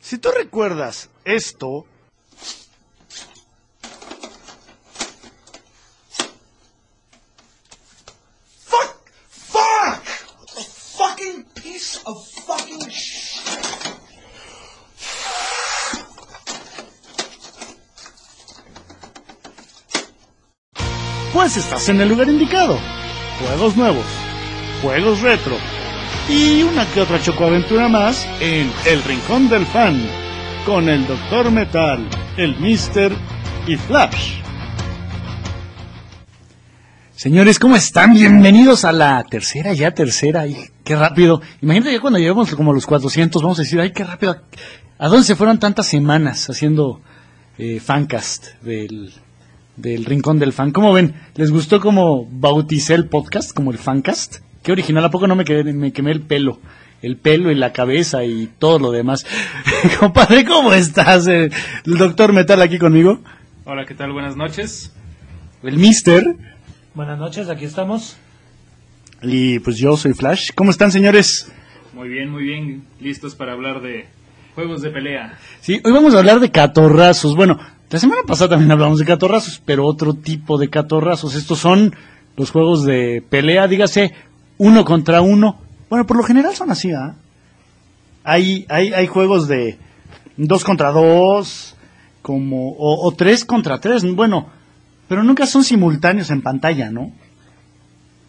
Si tú recuerdas esto, Fuck! Fuck! A fucking piece of fucking shit. pues estás en el lugar indicado. Juegos nuevos, juegos retro y una que otra chocoaventura más en El Rincón del Fan con el Doctor Metal, el Mister y Flash. Señores, ¿cómo están? Bienvenidos a la tercera, ya tercera, ay, qué rápido. Imagínate ya cuando lleguemos como los 400, vamos a decir, ay, qué rápido. ¿A dónde se fueron tantas semanas haciendo eh, fancast del, del Rincón del Fan? ¿Cómo ven? ¿Les gustó como bauticé el podcast, como el fancast? Qué original, ¿a poco no me, quedé, me quemé el pelo? El pelo y la cabeza y todo lo demás. Compadre, ¿cómo estás? Eh, El doctor Metal aquí conmigo. Hola, ¿qué tal? Buenas noches. El Mister. Buenas noches, aquí estamos. Y pues yo soy Flash. ¿Cómo están, señores? Muy bien, muy bien. Listos para hablar de juegos de pelea. Sí, hoy vamos a hablar de catorrazos. Bueno, la semana pasada también hablamos de catorrazos, pero otro tipo de catorrazos. Estos son los juegos de pelea, dígase, uno contra uno. Bueno, por lo general son así, ¿ah? Hay, hay, hay juegos de dos contra dos, como, o, o tres contra tres. Bueno, pero nunca son simultáneos en pantalla, ¿no?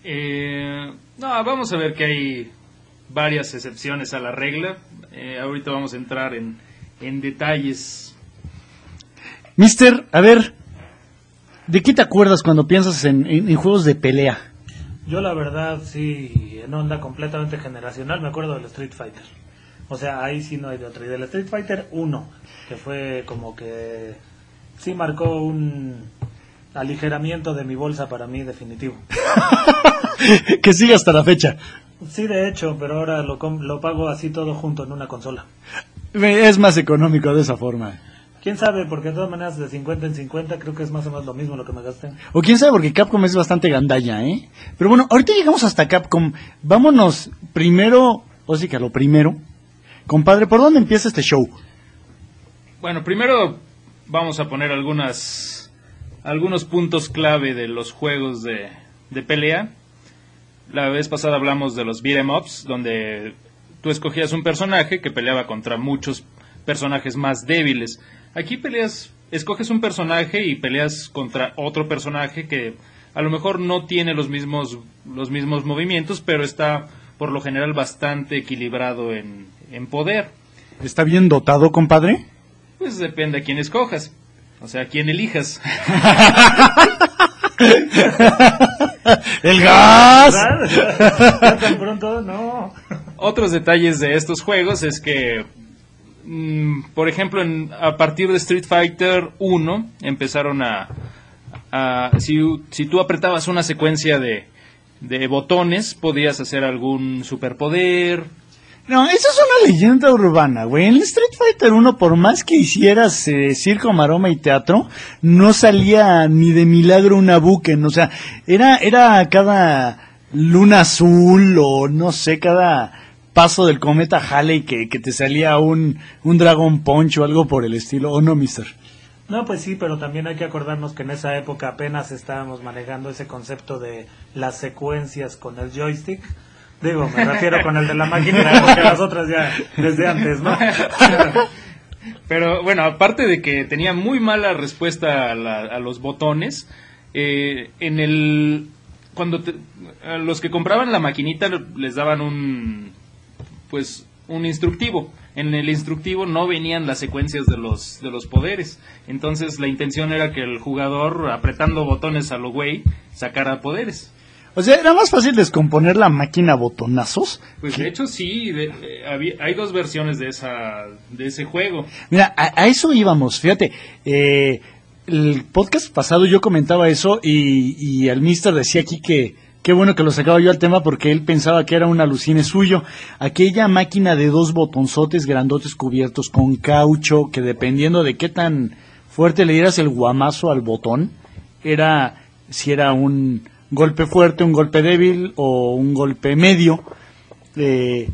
Eh, no, vamos a ver que hay varias excepciones a la regla. Eh, ahorita vamos a entrar en, en detalles. Mister, a ver, ¿de qué te acuerdas cuando piensas en, en- en juegos de pelea? Yo la verdad sí, en onda completamente generacional, me acuerdo del Street Fighter. O sea, ahí sí no hay de otra. Y del Street Fighter 1, que fue como que sí marcó un aligeramiento de mi bolsa para mí definitivo. que sigue hasta la fecha. Sí, de hecho, pero ahora lo, lo pago así todo junto en una consola. Es más económico de esa forma. ¿Quién sabe? Porque de todas maneras de 50 en 50 creo que es más o menos lo mismo lo que me gasté. O quién sabe, porque Capcom es bastante gandalla, ¿eh? Pero bueno, ahorita llegamos hasta Capcom. Vámonos primero, o sí que a lo primero. Compadre, ¿por dónde empieza este show? Bueno, primero vamos a poner algunas algunos puntos clave de los juegos de, de pelea. La vez pasada hablamos de los beat'em ups, donde tú escogías un personaje que peleaba contra muchos personajes más débiles. Aquí peleas, escoges un personaje y peleas contra otro personaje que a lo mejor no tiene los mismos los mismos movimientos, pero está por lo general bastante equilibrado en, en poder. ¿Está bien dotado, compadre? Pues depende a quién escojas. O sea, a quién elijas. ¡El gas! ¿Ya tan pronto? No. Otros detalles de estos juegos es que, mm, por ejemplo, en- a partir de Street Fighter 1 empezaron a... si, si tú apretabas una secuencia de, de botones, podías hacer algún superpoder. No, eso es una leyenda urbana, güey. En Street Fighter 1, por más que hicieras eh, circo, maroma y teatro, no salía ni de milagro una buquen. O sea, era, era cada luna azul o no sé, cada paso del cometa Halley que, que te salía un, un Dragon Punch o algo por el estilo. ¿O no, mister? No, pues sí, pero también hay que acordarnos que en esa época apenas estábamos manejando ese concepto de las secuencias con el joystick. Digo, me refiero con el de la máquina, porque las otras ya desde antes, ¿no? Pero bueno, aparte de que tenía muy mala respuesta a, la- a los botones, eh, en el cuando te- a los que compraban la maquinita les daban un pues un instructivo. En el instructivo no venían las secuencias de los de los poderes. Entonces la intención era que el jugador apretando botones a lo güey sacara poderes. O sea, era más fácil descomponer la máquina botonazos. Pues de hecho sí, de- eh, había- hay dos versiones de esa de ese juego. Mira, a, a eso íbamos, fíjate. eh, el podcast pasado yo comentaba eso y, y el mister decía aquí que qué bueno que lo sacaba yo al tema porque él pensaba que era un alucine suyo. Aquella máquina de dos botonzotes grandotes cubiertos con caucho que dependiendo de qué tan fuerte le dieras el guamazo al botón, era si era un golpe fuerte, un golpe débil o un golpe medio. Eh,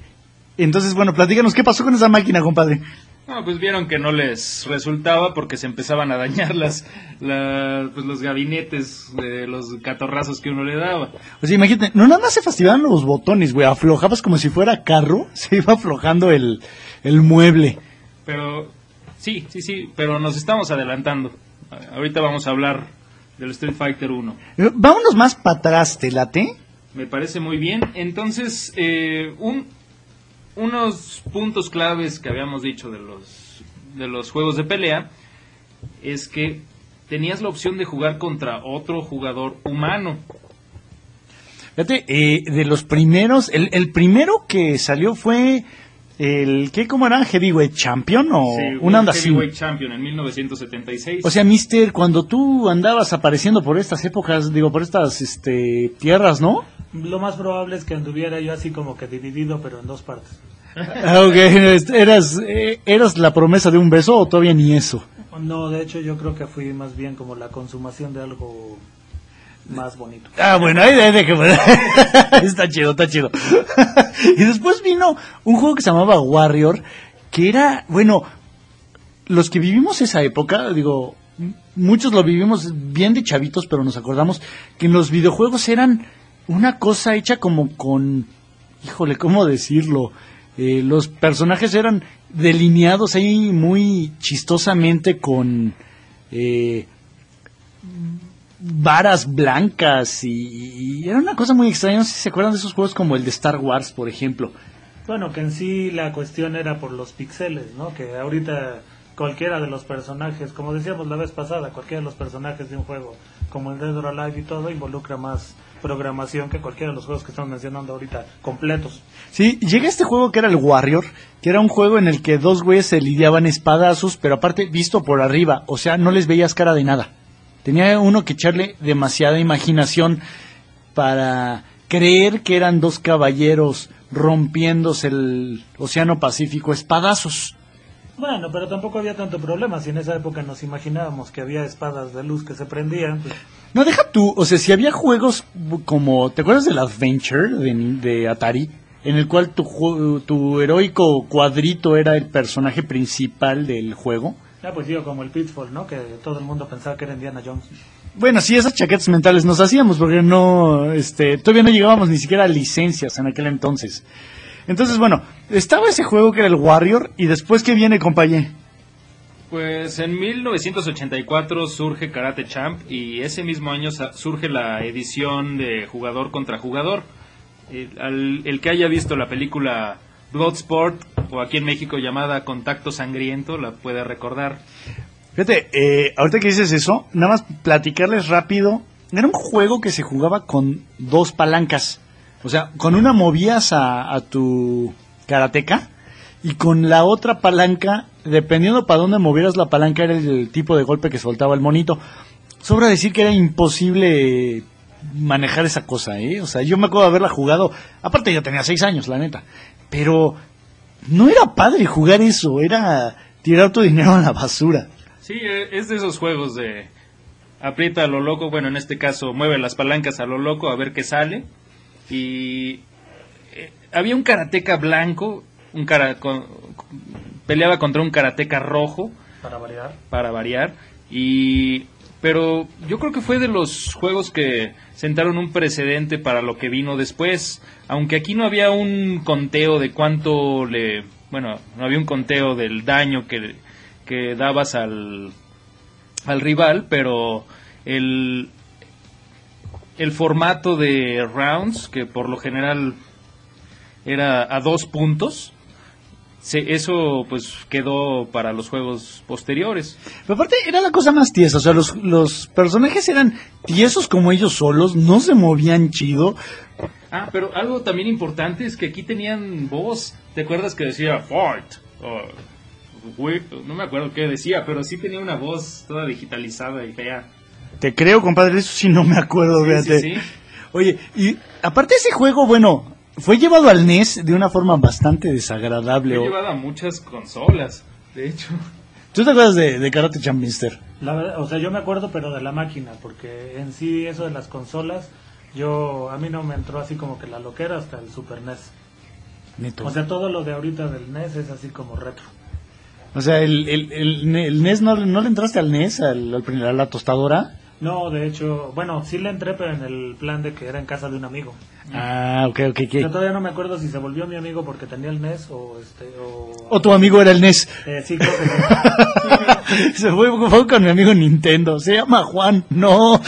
entonces, bueno, platícanos qué pasó con esa máquina, compadre. No, pues vieron que no les resultaba porque se empezaban a dañar las, la- pues los gabinetes de los catorrazos que uno le daba. O sea, imagínate, no nada más se fastidiaban los botones, güey, aflojabas como si fuera carro, se iba aflojando el, el mueble. Pero sí, sí, sí, pero nos estamos adelantando. Ahorita vamos a hablar del Street Fighter 1. Eh, Vámonos más para atrás, ¿te late? Me parece muy bien. Entonces, eh, un, unos puntos claves que habíamos dicho de los, de los juegos de pelea es que tenías la opción de jugar contra otro jugador humano. Fíjate, eh, de los primeros, el, el primero que salió fue el, ¿qué, cómo era? Heavyweight Champion o Sí, una onda así. Heavyweight Champion en 1976. O sea, Mister, cuando tú andabas apareciendo por estas épocas, digo, por estas este, tierras, ¿no? Lo más probable es que anduviera yo así como que dividido, pero en dos partes. Ah, ok, este, ¿Eras, eh, ¿Eras la promesa de un beso o todavía ni eso? No, de hecho yo creo que fui más bien como la consumación de algo más bonito. Ah, bueno, ahí ahí dejemos. está chido, está chido. y después vino un juego que se llamaba Warrior, que era, bueno, los que vivimos esa época, digo, muchos lo vivimos bien de chavitos, pero nos acordamos que en los videojuegos eran una cosa hecha como con, híjole, ¿cómo decirlo? Eh, los personajes eran delineados ahí muy chistosamente con... Eh, varas blancas y, y era una cosa muy extraña. No sé si se acuerdan de esos juegos como el de Star Wars, por ejemplo. Bueno, que en sí la cuestión era por los píxeles, ¿no? Que ahorita cualquiera de los personajes, como decíamos la vez pasada, cualquiera de los personajes de un juego, como el Dead or Alive y todo, involucra más programación que cualquiera de los juegos que estamos mencionando ahorita, completos. Sí, llega este juego que era el Warrior, que era un juego en el que dos güeyes se lidiaban espadazos, pero aparte visto por arriba, o sea, no les veías cara de nada. Tenía uno que echarle demasiada imaginación para creer que eran dos caballeros rompiéndose el Océano Pacífico espadazos. Bueno, pero tampoco había tanto problema. Si en esa época nos imaginábamos que había espadas de luz que se prendían, pues, No, deja tú, o sea, si había juegos como, ¿te acuerdas del Adventure de, de Atari? En el cual tu, tu heroico cuadrito era el personaje principal del juego. Ya pues digo, como el Pitfall, ¿no? Que todo el mundo pensaba que era Indiana Jones. Bueno, sí, esas chaquetas mentales nos hacíamos porque no, este, todavía no llegábamos ni siquiera a licencias en aquel entonces. Entonces, bueno, estaba ese juego que era el Warrior y después que viene, compañero. Pues en 1984 surge Karate Champ y ese mismo año surge la edición de jugador contra jugador. El, al- el que haya visto la película Bloodsport o aquí en México llamada Contacto Sangriento la puede recordar. Fíjate, eh, ahorita que dices eso, nada más platicarles rápido. Era un juego que se jugaba con dos palancas. O sea, con una movías a, tu karateca y con la otra palanca, dependiendo para dónde movieras la palanca, era el tipo de golpe que soltaba el monito. Sobra decir que era imposible manejar esa cosa, ¿eh? O sea, yo me acuerdo de haberla jugado. Aparte, yo tenía seis años, la neta. Pero no era padre jugar eso, era tirar tu dinero a la basura. Sí, eh, es de esos juegos de aprieta a lo loco, bueno, en este caso mueve las palancas a lo loco a ver qué sale. Y eh, había un karateca blanco, un cara, con- peleaba contra un karateca rojo Para variar. para variar y pero yo creo que fue de los juegos que sentaron un precedente para lo que vino después, aunque aquí no había un conteo de cuánto le, bueno, no había un conteo del daño que, que dabas al, al rival, pero el, el formato de rounds, que por lo general era a dos puntos, se, eso pues quedó para los juegos posteriores. Pero aparte era la cosa más tiesa, o sea, los, los personajes eran tiesos como ellos solos, no se movían chido. Ah, pero algo también importante es que aquí tenían voz. ¿Te acuerdas que decía Fight? O, güey, no me acuerdo qué decía, pero sí tenía una voz toda digitalizada y fea. Te creo, compadre, eso sí no me acuerdo, Sí, fíjate. sí, sí. Oye, y aparte ese juego, bueno, fue llevado al NES de una forma bastante desagradable. O- llevado a muchas consolas, de hecho. ¿Tú te acuerdas de, de Karate Champ, mister? La verdad, o sea, yo me acuerdo, pero de la máquina, porque en sí eso de las consolas, yo a mí no me entró así como que la loquera hasta el Super NES. Neto. O sea, todo lo de ahorita del NES es así como retro. O sea, el, el, el, el NES, no, ¿no le entraste al NES, al, al primer- a la tostadora? No, de hecho, bueno, sí le entré, pero en el plan de que era en casa de un amigo. Ah, ok, ok, Yo ok. todavía no me acuerdo si se volvió mi amigo porque tenía el NES o este o, O tu amigo era el NES. Eh, sí, creo que sí. Se fue, fue con mi amigo Nintendo. Se llama Juan. No.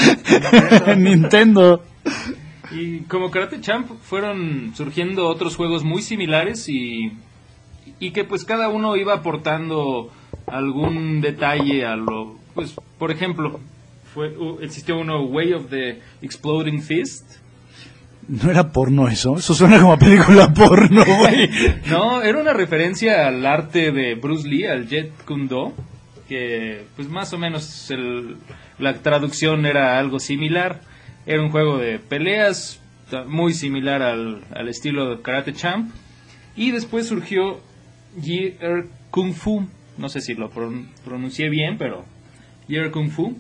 Nintendo. Y como Karate Champ fueron surgiendo otros juegos muy similares y, y que pues cada uno iba aportando algún detalle a lo... Pues, por ejemplo, fue, uh, existió uno Way of the Exploding Fist. ¿No era porno eso? Eso suena como a película porno, güey. No, era una referencia al arte de Bruce Lee, al Jet Kundo, que pues más o menos el- la traducción era algo similar. Era un juego de peleas muy similar al, al estilo de Karate Champ. Y después surgió Year Kung Fu. No sé si lo pron- pronuncié bien, pero Year Kung Fu.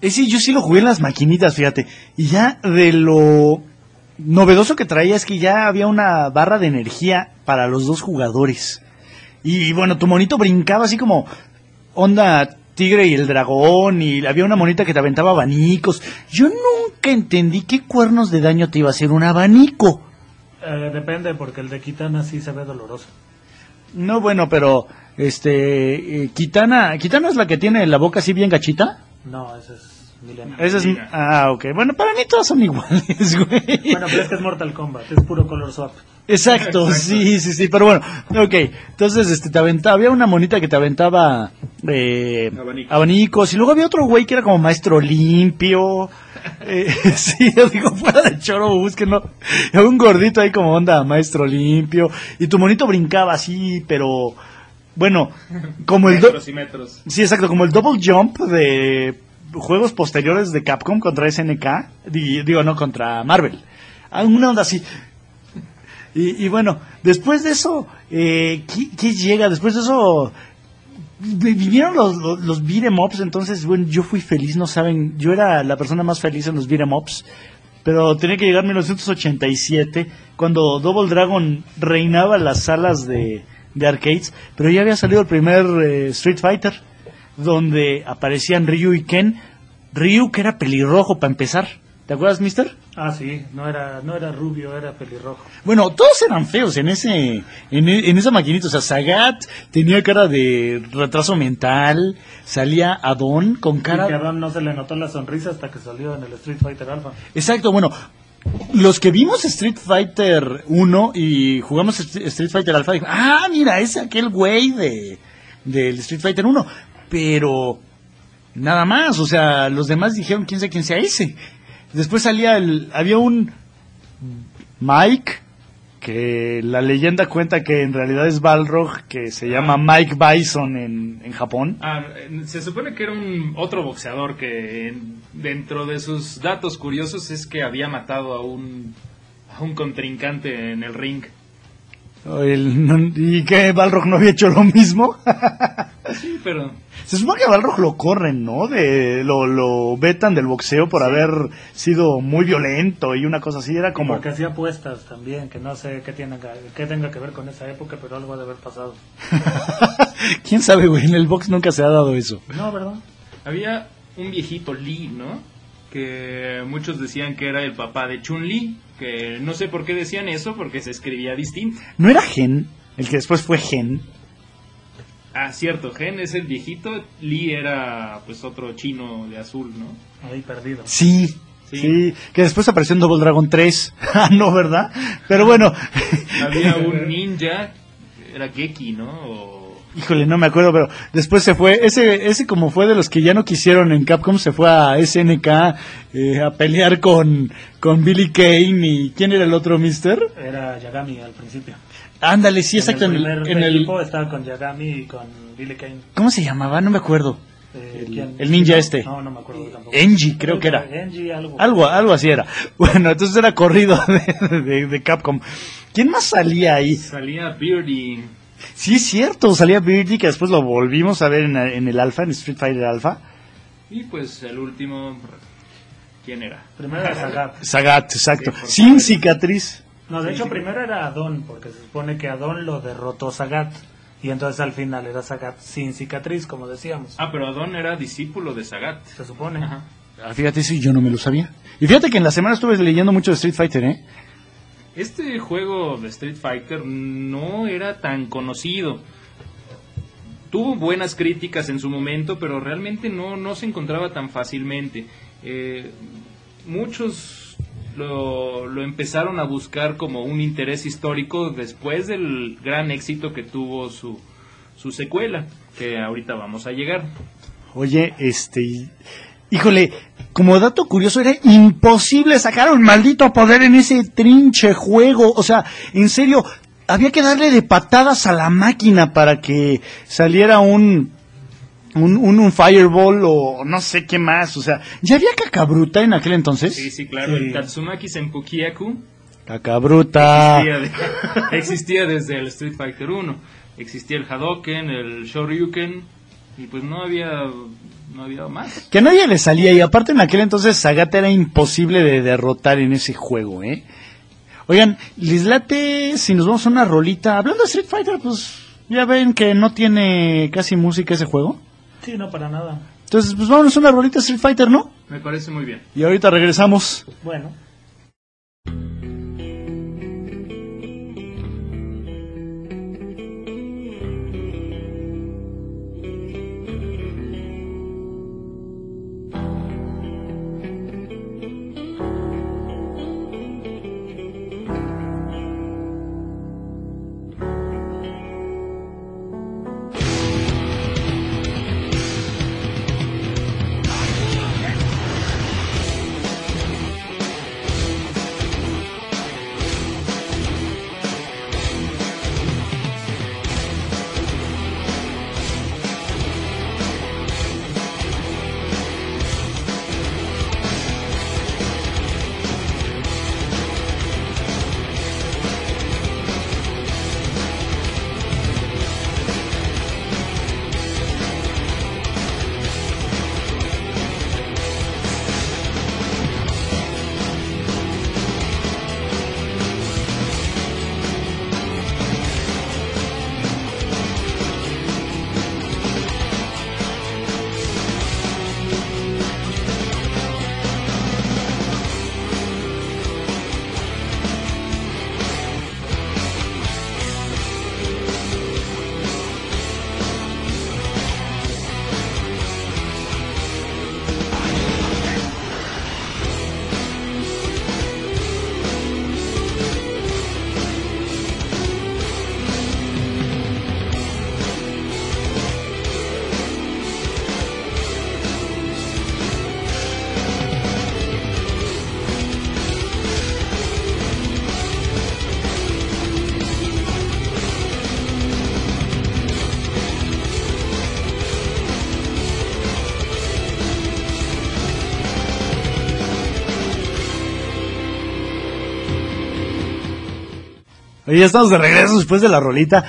Ese yo sí lo jugué en las maquinitas, fíjate. Y ya de lo novedoso que traía es que ya había una barra de energía para los dos jugadores. Y, bueno, tu monito brincaba así como onda tigre y el dragón y había una monita que te aventaba abanicos. Yo nunca entendí qué cuernos de daño te iba a hacer un abanico. Eh, depende porque el de Kitana sí se ve doloroso. No, bueno, pero este eh, Kitana, Kitana es la que tiene la boca así bien gachita. No, ese es Milena. Esa es ah, ok. Bueno, para mí todas son iguales, güey. Bueno, pero es que es Mortal Kombat, es puro color swap. Exacto, sí, sí, sí, pero bueno, ok, entonces este, te aventaba, había una monita que te aventaba eh, Abanicos. abanicos y luego había otro güey que era como maestro limpio, eh, sí, yo digo, fuera de choro, búsquenlo, Había un gordito ahí como onda maestro limpio y tu monito brincaba así, pero bueno, como el... Metros y metros. Sí, exacto, como el double jump de juegos posteriores de Capcom contra SNK, di- digo, no, contra Marvel. Ah, Una onda así. Y, y bueno, después de eso, eh, ¿qué, qué llega? Después de eso, vi- vinieron los, los, los ups, entonces, bueno, yo fui feliz, no saben, yo era la persona más feliz en los beat 'em ups, pero tenía que llegar 1987, cuando Double Dragon reinaba las salas de, de arcades, pero ya había salido el primer eh, Street Fighter, donde aparecían Ryu y Ken, Ryu que era pelirrojo para empezar, ¿te acuerdas, mister? Ah, sí, no era, no era rubio, era pelirrojo. Bueno, todos eran feos en ese, en, e- en esa maquinita. O sea, Sagat tenía cara de retraso mental, salía Adon con Y que a cara. Adam no se le notó la sonrisa hasta que salió en el Street Fighter Alpha. Exacto, bueno, los que vimos Street Fighter 1 y jugamos Street Fighter Alpha, ah, mira, es aquel güey de, del Street Fighter 1. Pero nada más, o sea, los demás dijeron quién sabe quién sea ese. Después salía el, había un Mike, que la leyenda cuenta que en realidad es Balrog, que se llama Mike Bison en, en Japón. Ah, se supone que era un otro boxeador que en- dentro de sus datos curiosos es que había matado a un a un contrincante en el ring. El- no- ¿Y que Balrog no había hecho lo mismo? Sí, pero Se supone que a Balrog lo corren, ¿no? De, lo, lo vetan del boxeo por haber sido muy violento y una cosa así. Era como... Porque hacía apuestas también, que no sé qué, tiene, qué tenga que ver con esa época, pero algo ha de haber pasado. ¿Quién sabe, güey? En el box nunca se ha dado eso. No, ¿verdad? había un viejito Lee, ¿no? Que muchos decían que era el papá de Chun-Li, que no sé por qué decían eso, porque se escribía distinto. ¿No era Gen? El que después fue Gen. Ah, cierto, Gen es el viejito, Lee era pues otro chino de azul, ¿no? Ahí perdido. Sí. Sí. Sí, que después apareció en Double Dragon 3. Ah, no, ¿verdad? Pero bueno. Había un ninja, era Geki, ¿no? O- Híjole, no me acuerdo, pero después se fue, ese, ese como fue de los que ya no quisieron en Capcom, se fue a SNK eh, a pelear con, con Billy Kane y ¿quién era el otro mister? Era Yagami al principio. Ándale, sí, exacto, en En el, primer en el- equipo estaba con Yagami y con Billy Kane. ¿cómo se llamaba? No me acuerdo. Eh, El- ¿quién? el ninja No, este. No, no me acuerdo tampoco. Enji, creo que era. Algo. Algo, algo así era. Bueno, entonces era corrido de, de- de Capcom. ¿Quién más salía ahí? Salía Beardy. Sí, es cierto, salía Beardy, que después lo volvimos a ver en, en el Alpha, en Street Fighter Alpha. Y pues el último, ¿quién era? Primero era Sagat. Sagat, exacto. Sí, Sin cicatriz. No, de hecho primero era Adon, porque se supone que Adon lo derrotó Sagat. Y entonces al final era Sagat sin cicatriz, como decíamos. Ah, pero Adon era discípulo de Sagat. Se supone. Ajá. Ah, fíjate, sí, yo no me lo sabía. Y fíjate que en la semana estuve leyendo mucho de Street Fighter, ¿eh? Este juego de Street Fighter no era tan conocido. Tuvo buenas críticas en su momento, pero realmente no, no se encontraba tan fácilmente. Eh, muchos lo, lo empezaron a buscar como un interés histórico después del gran éxito que tuvo su, su secuela, que ahorita vamos a llegar. Oye, este... Híjole, como dato curioso, era imposible sacar un maldito poder en ese trinche juego. O sea, en serio, había que darle de patadas a la máquina para que saliera un... Un, un, un fireball o no sé qué más, o sea, ¿ya había cacabruta en aquel entonces? Sí, sí, claro, Sí. el Tatsumaki Senpukiaku Cacabruta. existía, de- existía desde el Street Fighter 1. Existía el Hadoken, el Shoryuken, y pues no había, no había más. Que a nadie le salía y aparte en aquel entonces Sagat era imposible de derrotar en ese juego, ¿eh? Oigan, les late si nos vamos a una rolita. Hablando de Street Fighter, pues ya ven que no tiene casi música ese juego. Sí, no para nada. Entonces, pues vámonos a una rolita de Street Fighter, ¿no? Me parece muy bien. Y ahorita regresamos. Bueno. Oye, ya estamos de regreso después de la rolita.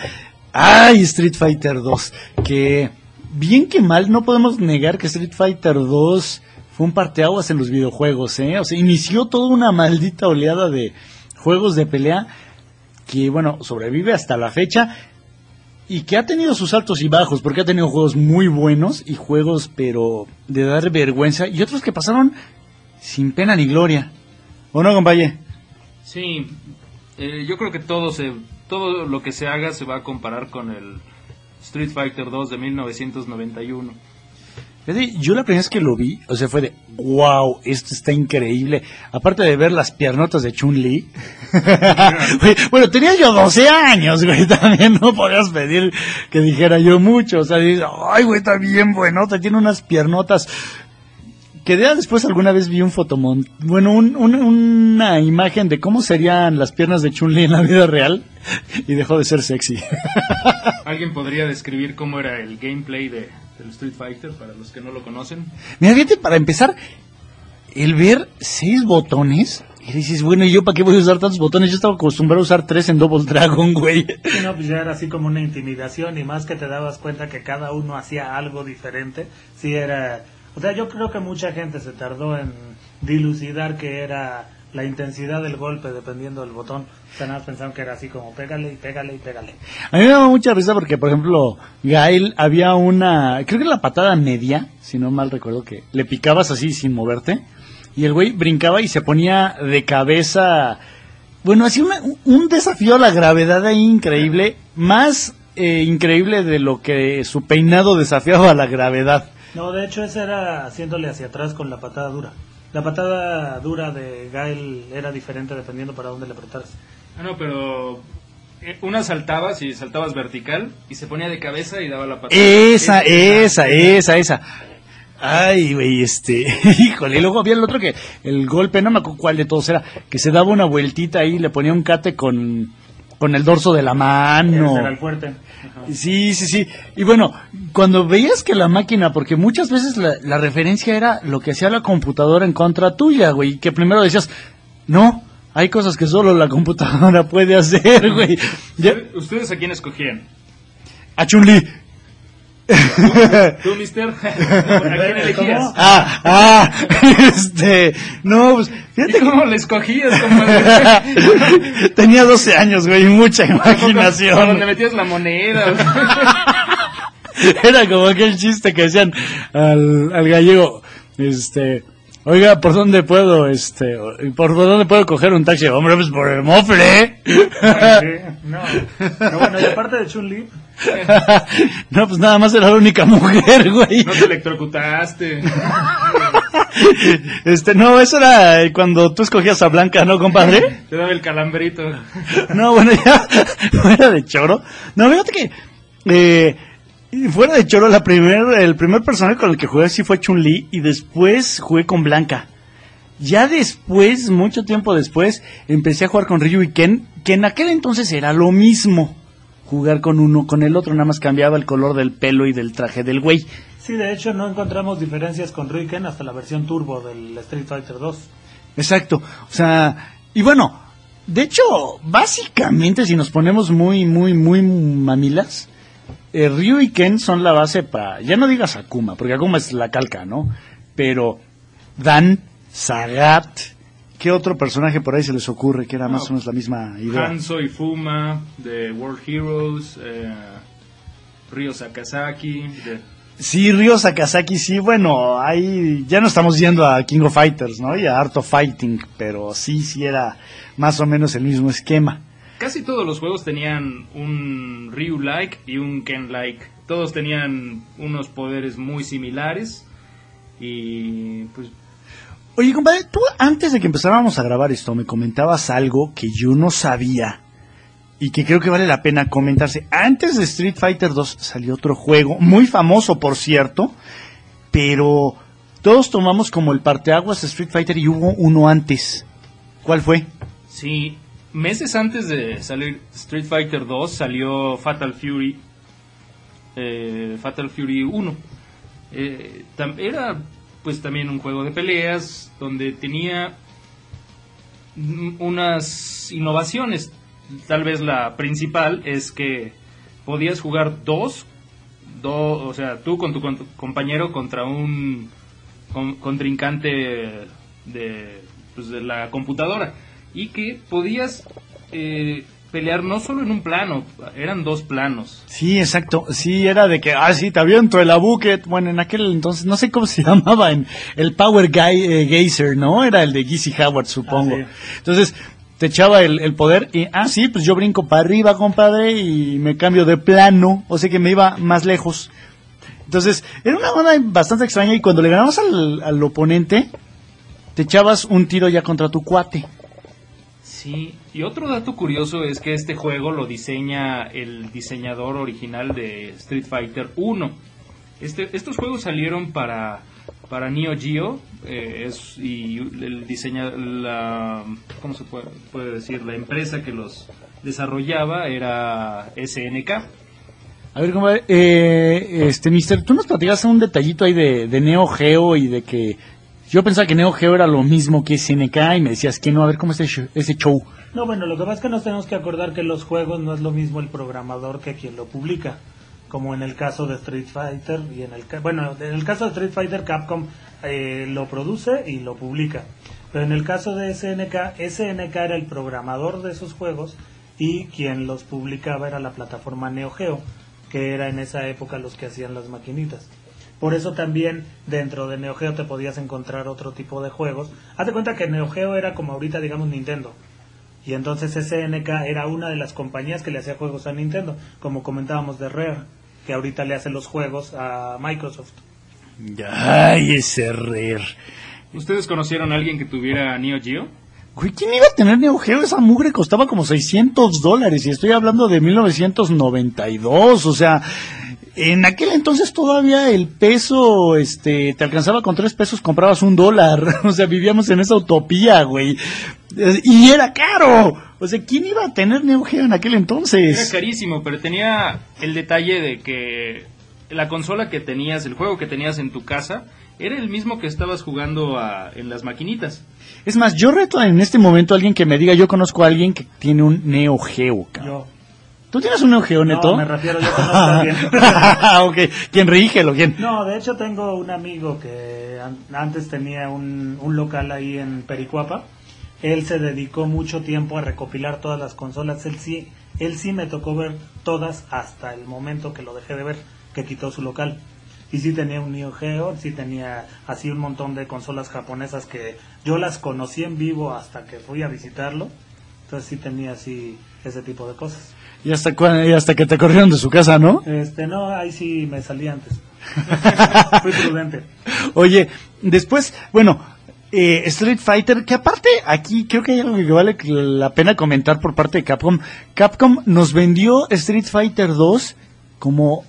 Ay, Street Fighter 2. Que bien que mal, no podemos negar que Street Fighter 2 fue un parteaguas en los videojuegos, ¿eh? O sea, inició toda una maldita oleada de juegos de pelea que, bueno, sobrevive hasta la fecha y que ha tenido sus altos y bajos, porque ha tenido juegos muy buenos y juegos, pero de dar vergüenza, y otros que pasaron sin pena ni gloria. ¿O no, compañero? Sí, eh, yo creo que todo se todo lo que se haga se va a comparar con el Street Fighter 2 de 1991. Fíjate, Yo la primera vez que lo vi, o sea, fue de, wow, esto está increíble. Aparte de ver las piernotas de Chun-Li. Bueno, tenía yo 12 años, güey, también no podías pedir que dijera yo mucho. O sea, dices, ay, güey, está bien buenota, tiene unas piernotas. Que ya después alguna vez vi un fotomont, bueno, un- un- una imagen de cómo serían las piernas de Chun-Li en la vida real y dejó de ser sexy. ¿Alguien podría describir cómo era el gameplay de, del Street Fighter para los que no lo conocen? Mira, fíjate, para empezar, el ver seis botones, y dices, bueno, ¿y yo para qué voy a usar tantos botones? Yo estaba acostumbrado a usar tres en Double Dragon, güey. Sí, no, pues ya era así como una intimidación y más que te dabas cuenta que cada uno hacía algo diferente. Sí era... O sea, yo creo que mucha gente se tardó en dilucidar que era la intensidad del golpe dependiendo del botón. O sea, nada pensaban que era así como pégale y pégale y pégale. A mí me daba mucha risa porque, por ejemplo, Gail había una, creo que la patada media, si no mal recuerdo, que le picabas así sin moverte, y el güey brincaba y se ponía de cabeza, bueno, hacía un desafío a la gravedad ahí increíble, más eh, increíble de lo que su peinado desafiaba a la gravedad. No, de hecho ese era haciéndole hacia atrás con la patada dura. La patada dura de Gael era diferente dependiendo para dónde le apretaras. Ah, no, pero eh, una saltabas y saltabas vertical y se ponía de cabeza y daba la patada. Esa, Es- esa, esa, esa. Ay, güey, este, híjole, y luego había el otro que, el golpe, no me acuerdo cuál de todos era, que se daba una vueltita ahí, le ponía un cate con, con el dorso de la mano. Era el fuerte. Ajá. Sí, sí, sí. Y bueno, cuando veías que la máquina, porque muchas veces la, la referencia era lo que hacía la computadora en contra tuya, güey, que primero decías, no, hay cosas que solo la computadora puede hacer, güey. ¿Ustedes a quién escogían? A Chun-Li. ¿Tú, mister? ¿A quién elegías? Ah, ah, este, no, pues, ¿Y fíjate cómo cómo le escogías, compadre? tenía 12 años, güey, y mucha ¿A dónde imaginación. metías la moneda? Era como aquel chiste que decían al, al gallego, este, oiga, ¿por dónde puedo, este, por dónde puedo coger un taxi? Hombre, pues por el mofle. Sí, no. No, bueno, y aparte de Chun-Li, no, pues nada más era la única mujer, güey. No te electrocutaste. Este, no, eso era cuando tú escogías a Blanca, ¿no, compadre? Te daba el calambrito. No, bueno, ya fuera de choro. No, fíjate que eh, fuera de choro, la primer, el primer personaje con el que jugué sí fue Chun-Li y después jugué con Blanca. Ya después, mucho tiempo después, empecé a jugar con Ryu y Ken, que en aquel entonces era lo mismo. Jugar con uno, con el otro, nada más cambiaba el color del pelo y del traje del güey. sí, de hecho no encontramos diferencias con Riken hasta la versión turbo del Street Fighter 2. Exacto. O sea, y bueno, de hecho, básicamente si nos ponemos muy, muy, muy mamilas, eh, Ryu y Ken son la base para, ya no digas Akuma, porque Akuma es la calca, ¿no? Pero Dan, Sagat, ¿qué otro personaje por ahí se les ocurre que era más o menos la misma idea? Hanzo y Fuma de World Heroes. Eh, Ryo Sakazaki. de- Sí, Ryo Sakazaki, sí, bueno, ahí ya no estamos yendo a King of Fighters, ¿no? Y a Art of Fighting, pero sí, sí era más o menos el mismo esquema. Casi todos los juegos tenían un Ryu-like y un Ken-like. Todos tenían unos poderes muy similares. Y pues Oye, compadre, tú antes de que empezáramos a grabar esto me comentabas algo que yo no sabía y que creo que vale la pena comentarse. Antes de Street Fighter 2 salió otro juego, muy famoso por cierto, pero todos tomamos como el parteaguas de Street Fighter y hubo uno antes. ¿Cuál fue? Sí, meses antes de salir Street Fighter 2 salió Fatal Fury, eh, Fatal Fury 1. Eh, era pues también un juego de peleas donde tenía unas innovaciones. Tal vez la principal es que podías jugar dos, do- o sea, tú con tu con- compañero contra un con- contrincante de, pues, de la computadora y que podías eh, pelear no solo en un plano, eran dos planos. Sí, exacto. Sí, era de que, ah, sí, te aviento el Abuket. Bueno, en aquel entonces, no sé cómo se llamaba, en el Power Guy, eh, Geyser, ¿no? Era el de Gizzy Howard, supongo. Ah, sí. Entonces, te echaba el, el poder y, ah, sí, pues yo brinco para arriba, compadre, y me cambio de plano. O sea que me iba más lejos. Entonces, era una onda bastante extraña y cuando le ganabas al, al oponente, te echabas un tiro ya contra tu cuate. Sí, y otro dato curioso es que este juego lo diseña el diseñador original de Street Fighter 1. Este, estos juegos salieron para, para Neo Geo eh, y el diseña, la, ¿cómo se puede, decir? La empresa que los desarrollaba era SNK. A ver, eh, este, mister, tú nos platicaste un detallito ahí de Neo Geo y de que yo pensaba que Neo Geo era lo mismo que SNK y me decías que no, a ver cómo es ese, show. No, bueno, lo que pasa es que nos tenemos que acordar que los juegos no es lo mismo el programador que quien lo publica. Como en el caso de Street Fighter y en el bueno, en el caso de Street Fighter Capcom eh, lo produce y lo publica. Pero en el caso de SNK, SNK era el programador de esos juegos y quien los publicaba era la plataforma Neo Geo, que era en esa época los que hacían las maquinitas. Por eso también dentro de Neo Geo te podías encontrar otro tipo de juegos. Hazte cuenta que Neo Geo era como ahorita digamos Nintendo. Y entonces SNK era una de las compañías que le hacía juegos a Nintendo, como comentábamos de Rare, que ahorita le hace los juegos a Microsoft. Ay, ese Rare. ¿Ustedes conocieron a alguien que tuviera Neo Geo? Güey, ¿quién iba a tener Neo Geo? Esa mugre costaba como 600 dólares y estoy hablando de 1992, o sea, en aquel entonces todavía el peso, este, te alcanzaba con tres pesos, comprabas un dólar, o sea, vivíamos en esa utopía, güey, y era caro, o sea, ¿quién iba a tener Neo Geo en aquel Era entonces? carísimo, pero tenía el detalle de que la consola que tenías, el juego que tenías en tu casa, era el mismo que estabas jugando a- en las maquinitas. Es más, yo reto en este momento a alguien que me diga, yo conozco a alguien que tiene un Neo Geo, cabrón. Yo. ¿Tú tienes un Neo Geo, Neto? No, me refiero yo conozco a alguien. ok, ¿quién rígelo? ¿Quién? No, de hecho tengo un amigo que an- antes tenía un, un local ahí en Pericuapa. Él se dedicó mucho tiempo a recopilar todas las consolas. Él sí, él sí me tocó ver todas hasta el momento que lo dejé de ver, que quitó su local. Y sí tenía un Neo Geo, sí tenía así un montón de consolas japonesas que yo las conocí en vivo hasta que fui a visitarlo. Entonces sí tenía así ese tipo de cosas. Y hasta, cua- y hasta que te corrieron de su casa, ¿no? Este, no, ahí sí me salí antes. Fui prudente. Oye, después, bueno, eh, Street Fighter, que aparte aquí creo que hay algo que vale la pena comentar por parte de Capcom. Capcom nos vendió Street Fighter 2 como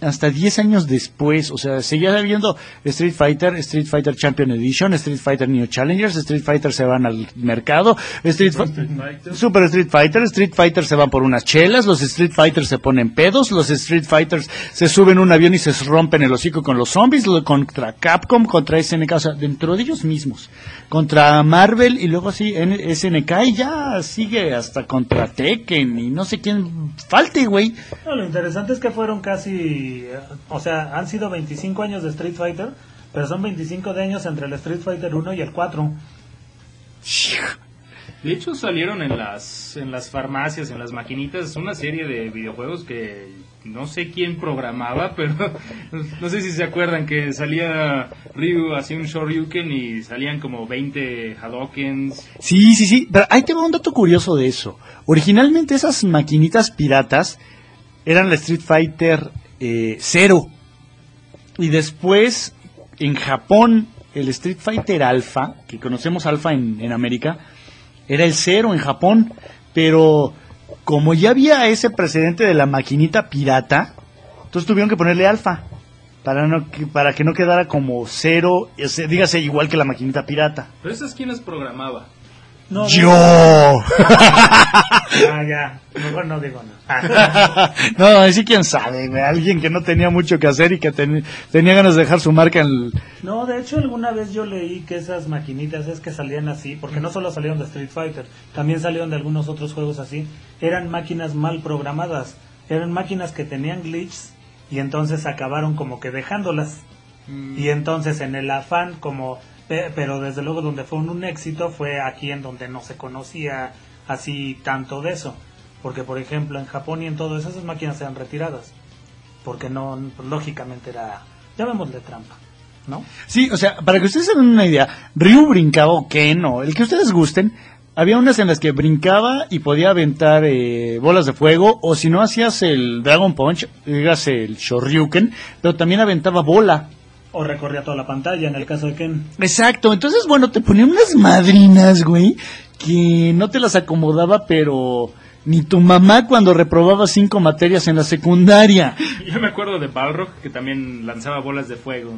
hasta 10 años después, o sea, seguía habiendo Street Fighter, Street Fighter Champion Edition, Street Fighter New Challengers, Street Fighter se van al mercado, Street, Fi- Super Street Fighter, Street Fighter se van por unas chelas, los Street Fighters se ponen pedos, los Street Fighters se suben a un avión y se rompen el hocico con los zombies, lo- contra Capcom, contra SNK, o sea, dentro de ellos mismos, contra Marvel y luego así N- SNK y ya sigue hasta contra Tekken y no sé quién falte, güey. No, lo interesante es que fueron casi, eh, o sea, han sido 25 años de Street Fighter, pero son 25 de años entre el Street Fighter 1 y el 4. De hecho, salieron en las, en las farmacias, en las maquinitas, una serie de videojuegos que no sé quién programaba, pero no sé si se acuerdan que salía Ryu hacía un Shoryuken y salían como 20 Hadokens. Sí, sí, sí. Pero ahí te va un dato curioso de eso. Originalmente esas maquinitas piratas eran la Street Fighter eh, Zero. Y después, en Japón, el Street Fighter Alpha, que conocemos Alpha en, en América, era el Zero en Japón. Pero como ya había ese precedente de la maquinita pirata, entonces tuvieron que ponerle Alpha. Para, no, para que no quedara como cero, ese- dígase igual que la maquinita pirata. Pero esas quién las programaba. No, Yo. Ah, ya, mejor no digo nada. no, ahí sí quién sabe, güey. Alguien que no tenía mucho que hacer y que ten- tenía ganas de dejar su marca en el... No, de hecho alguna vez yo leí que esas maquinitas es que salían así, porque no solo salieron de Street Fighter, también salieron de algunos otros juegos así, eran máquinas mal programadas, eran máquinas que tenían glitches y entonces acabaron como que dejándolas. Y entonces en el afán como pero desde luego donde fue un, éxito fue aquí en donde no se conocía así tanto de eso, porque por ejemplo en Japón y en todo eso esas máquinas eran retiradas, porque no lógicamente era llamémosle trampa, ¿no? Sí, o sea, para que ustedes se den una idea, Ryu brincaba o Ken o el que ustedes gusten, había unas en las que brincaba y podía aventar eh, bolas de fuego, o si no hacías el Dragon Punch, dígase el Shoryuken, pero también aventaba bola. O recorría toda la pantalla en el caso de Ken. Exacto, entonces bueno, te ponían unas madrinas, güey, que no te las acomodaba, pero ni tu mamá cuando reprobaba cinco materias en la secundaria. Yo me acuerdo de Balrog que también lanzaba bolas de fuego.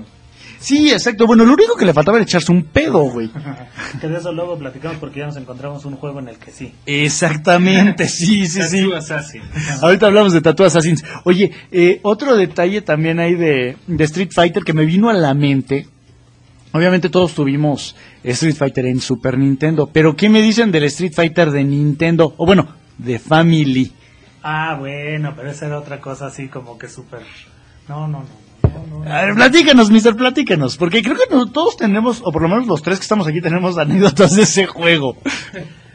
Sí, exacto, bueno, lo único que le faltaba era echarse un pedo, güey. Que de eso luego platicamos porque ya nos encontramos un juego en el que sí. Exactamente, sí, sí, sí. Tattoo Assassin. Ahorita hablamos de Tattoo Assassins. Oye, eh, otro detalle también hay de, de Street Fighter que me vino a la mente. Obviamente todos tuvimos Street Fighter en Super Nintendo, pero ¿qué me dicen del Street Fighter de Nintendo? O bueno, de Family. Ah, bueno, pero esa era otra cosa así como que súper... No, no, no. A ver, platícanos, mister, platícanos. Porque creo que todos tenemos, o por lo menos los tres que estamos aquí, tenemos anécdotas de ese juego.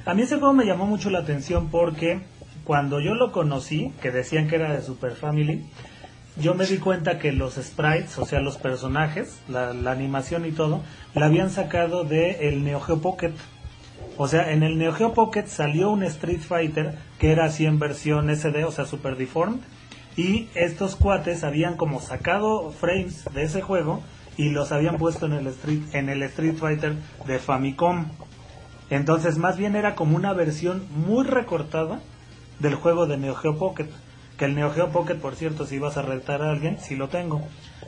A mí ese juego me llamó mucho la atención porque cuando yo lo conocí, que decían que era de Super Family, yo me di cuenta que los sprites, o sea, los personajes, la, la animación y todo, la habían sacado de el Neo Geo Pocket. O sea, en el Neo Geo Pocket salió un Street Fighter que era así en versión SD, o sea, Super Deformed, y estos cuates habían como sacado frames de ese juego y los habían puesto en el Street, en el Street Fighter de Famicom. Entonces, más bien era como una versión muy recortada del juego de Neo Geo Pocket. Que el Neo Geo Pocket, por cierto, si ibas a retar a alguien, sí lo tengo.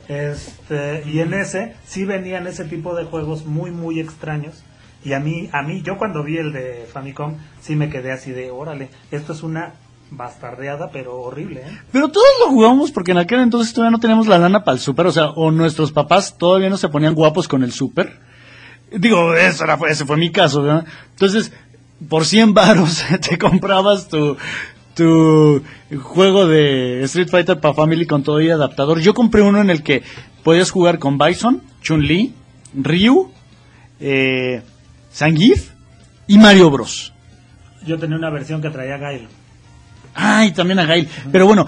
Este, y en ese sí venían ese tipo de juegos muy, muy extraños. Y a mí, a mí, yo cuando vi el de Famicom, sí me quedé así de, órale, esto es una bastardeada, pero horrible, ¿eh? Pero todos lo jugamos porque en aquel entonces todavía no teníamos la lana para el super, o sea, o nuestros papás todavía no se ponían guapos con el super. Digo, eso era, ese fue mi caso, ¿verdad? Entonces, por 100 varos te comprabas tu, tu juego de Street Fighter para Family con todo y adaptador. Yo compré uno en el que podías jugar con Bison, Chun-Li, Ryu, eh, Zangief y Mario Bros. Yo tenía una versión que traía Gail. Ay, también a Gail. Pero bueno,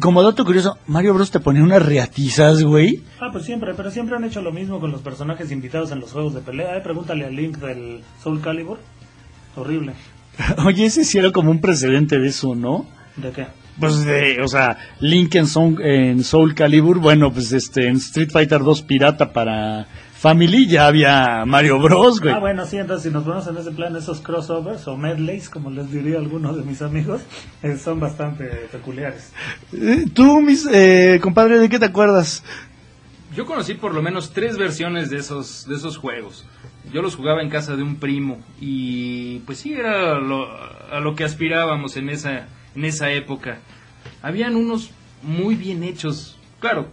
como dato curioso, Mario Bros te ponía unas reatizas, güey. Ah, pues siempre, pero siempre han hecho lo mismo con los personajes invitados en los juegos de pelea. Eh, pregúntale a Link del Soul Calibur. Horrible. Oye, ese sí era como un precedente de eso, ¿no? ¿De qué? Pues de, o sea, Link en Soul, en Soul Calibur, bueno, pues este, en Street Fighter 2 Pirata para Family ya había Mario Bros, güey. Ah, bueno, sí, entonces si nos ponemos en ese plan, esos crossovers o medleys, como les diría algunos de mis amigos, eh, son bastante peculiares. Eh, Tú, mis, eh, compadre, ¿de qué te acuerdas? Yo conocí por lo menos tres versiones de esos, de esos juegos. Yo los jugaba en casa de un primo y pues sí era lo, a lo que aspirábamos en esa, en esa época. Habían unos muy bien hechos, claro,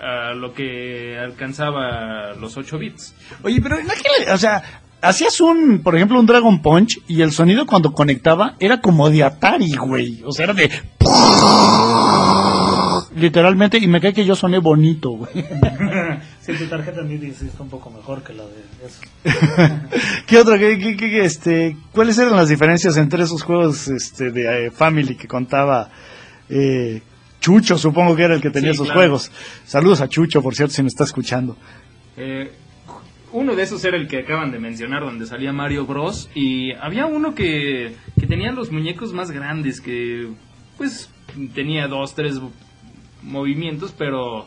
a lo que alcanzaba los 8 bits. Oye, pero en aquel, o sea, hacías un, por ejemplo, un Dragon Punch y el sonido cuando conectaba era como de Atari, güey. O sea, era de... Literalmente, y me cae que yo soné bonito, güey. Sí, tu tarjeta MIDI sí está un poco mejor que la de eso. ¿Qué otro? ¿Qué, qué- qué- este, ¿Cuáles eran las diferencias entre esos juegos este, de eh, Family que contaba eh, Chucho, supongo que era el que tenía Sí, esos claro. juegos? Saludos a Chucho, por cierto, si me está escuchando. Eh, uno de esos era el que acaban de mencionar, donde salía Mario Bros. Y había uno que, que tenía los muñecos más grandes, que pues tenía dos, tres movimientos, pero,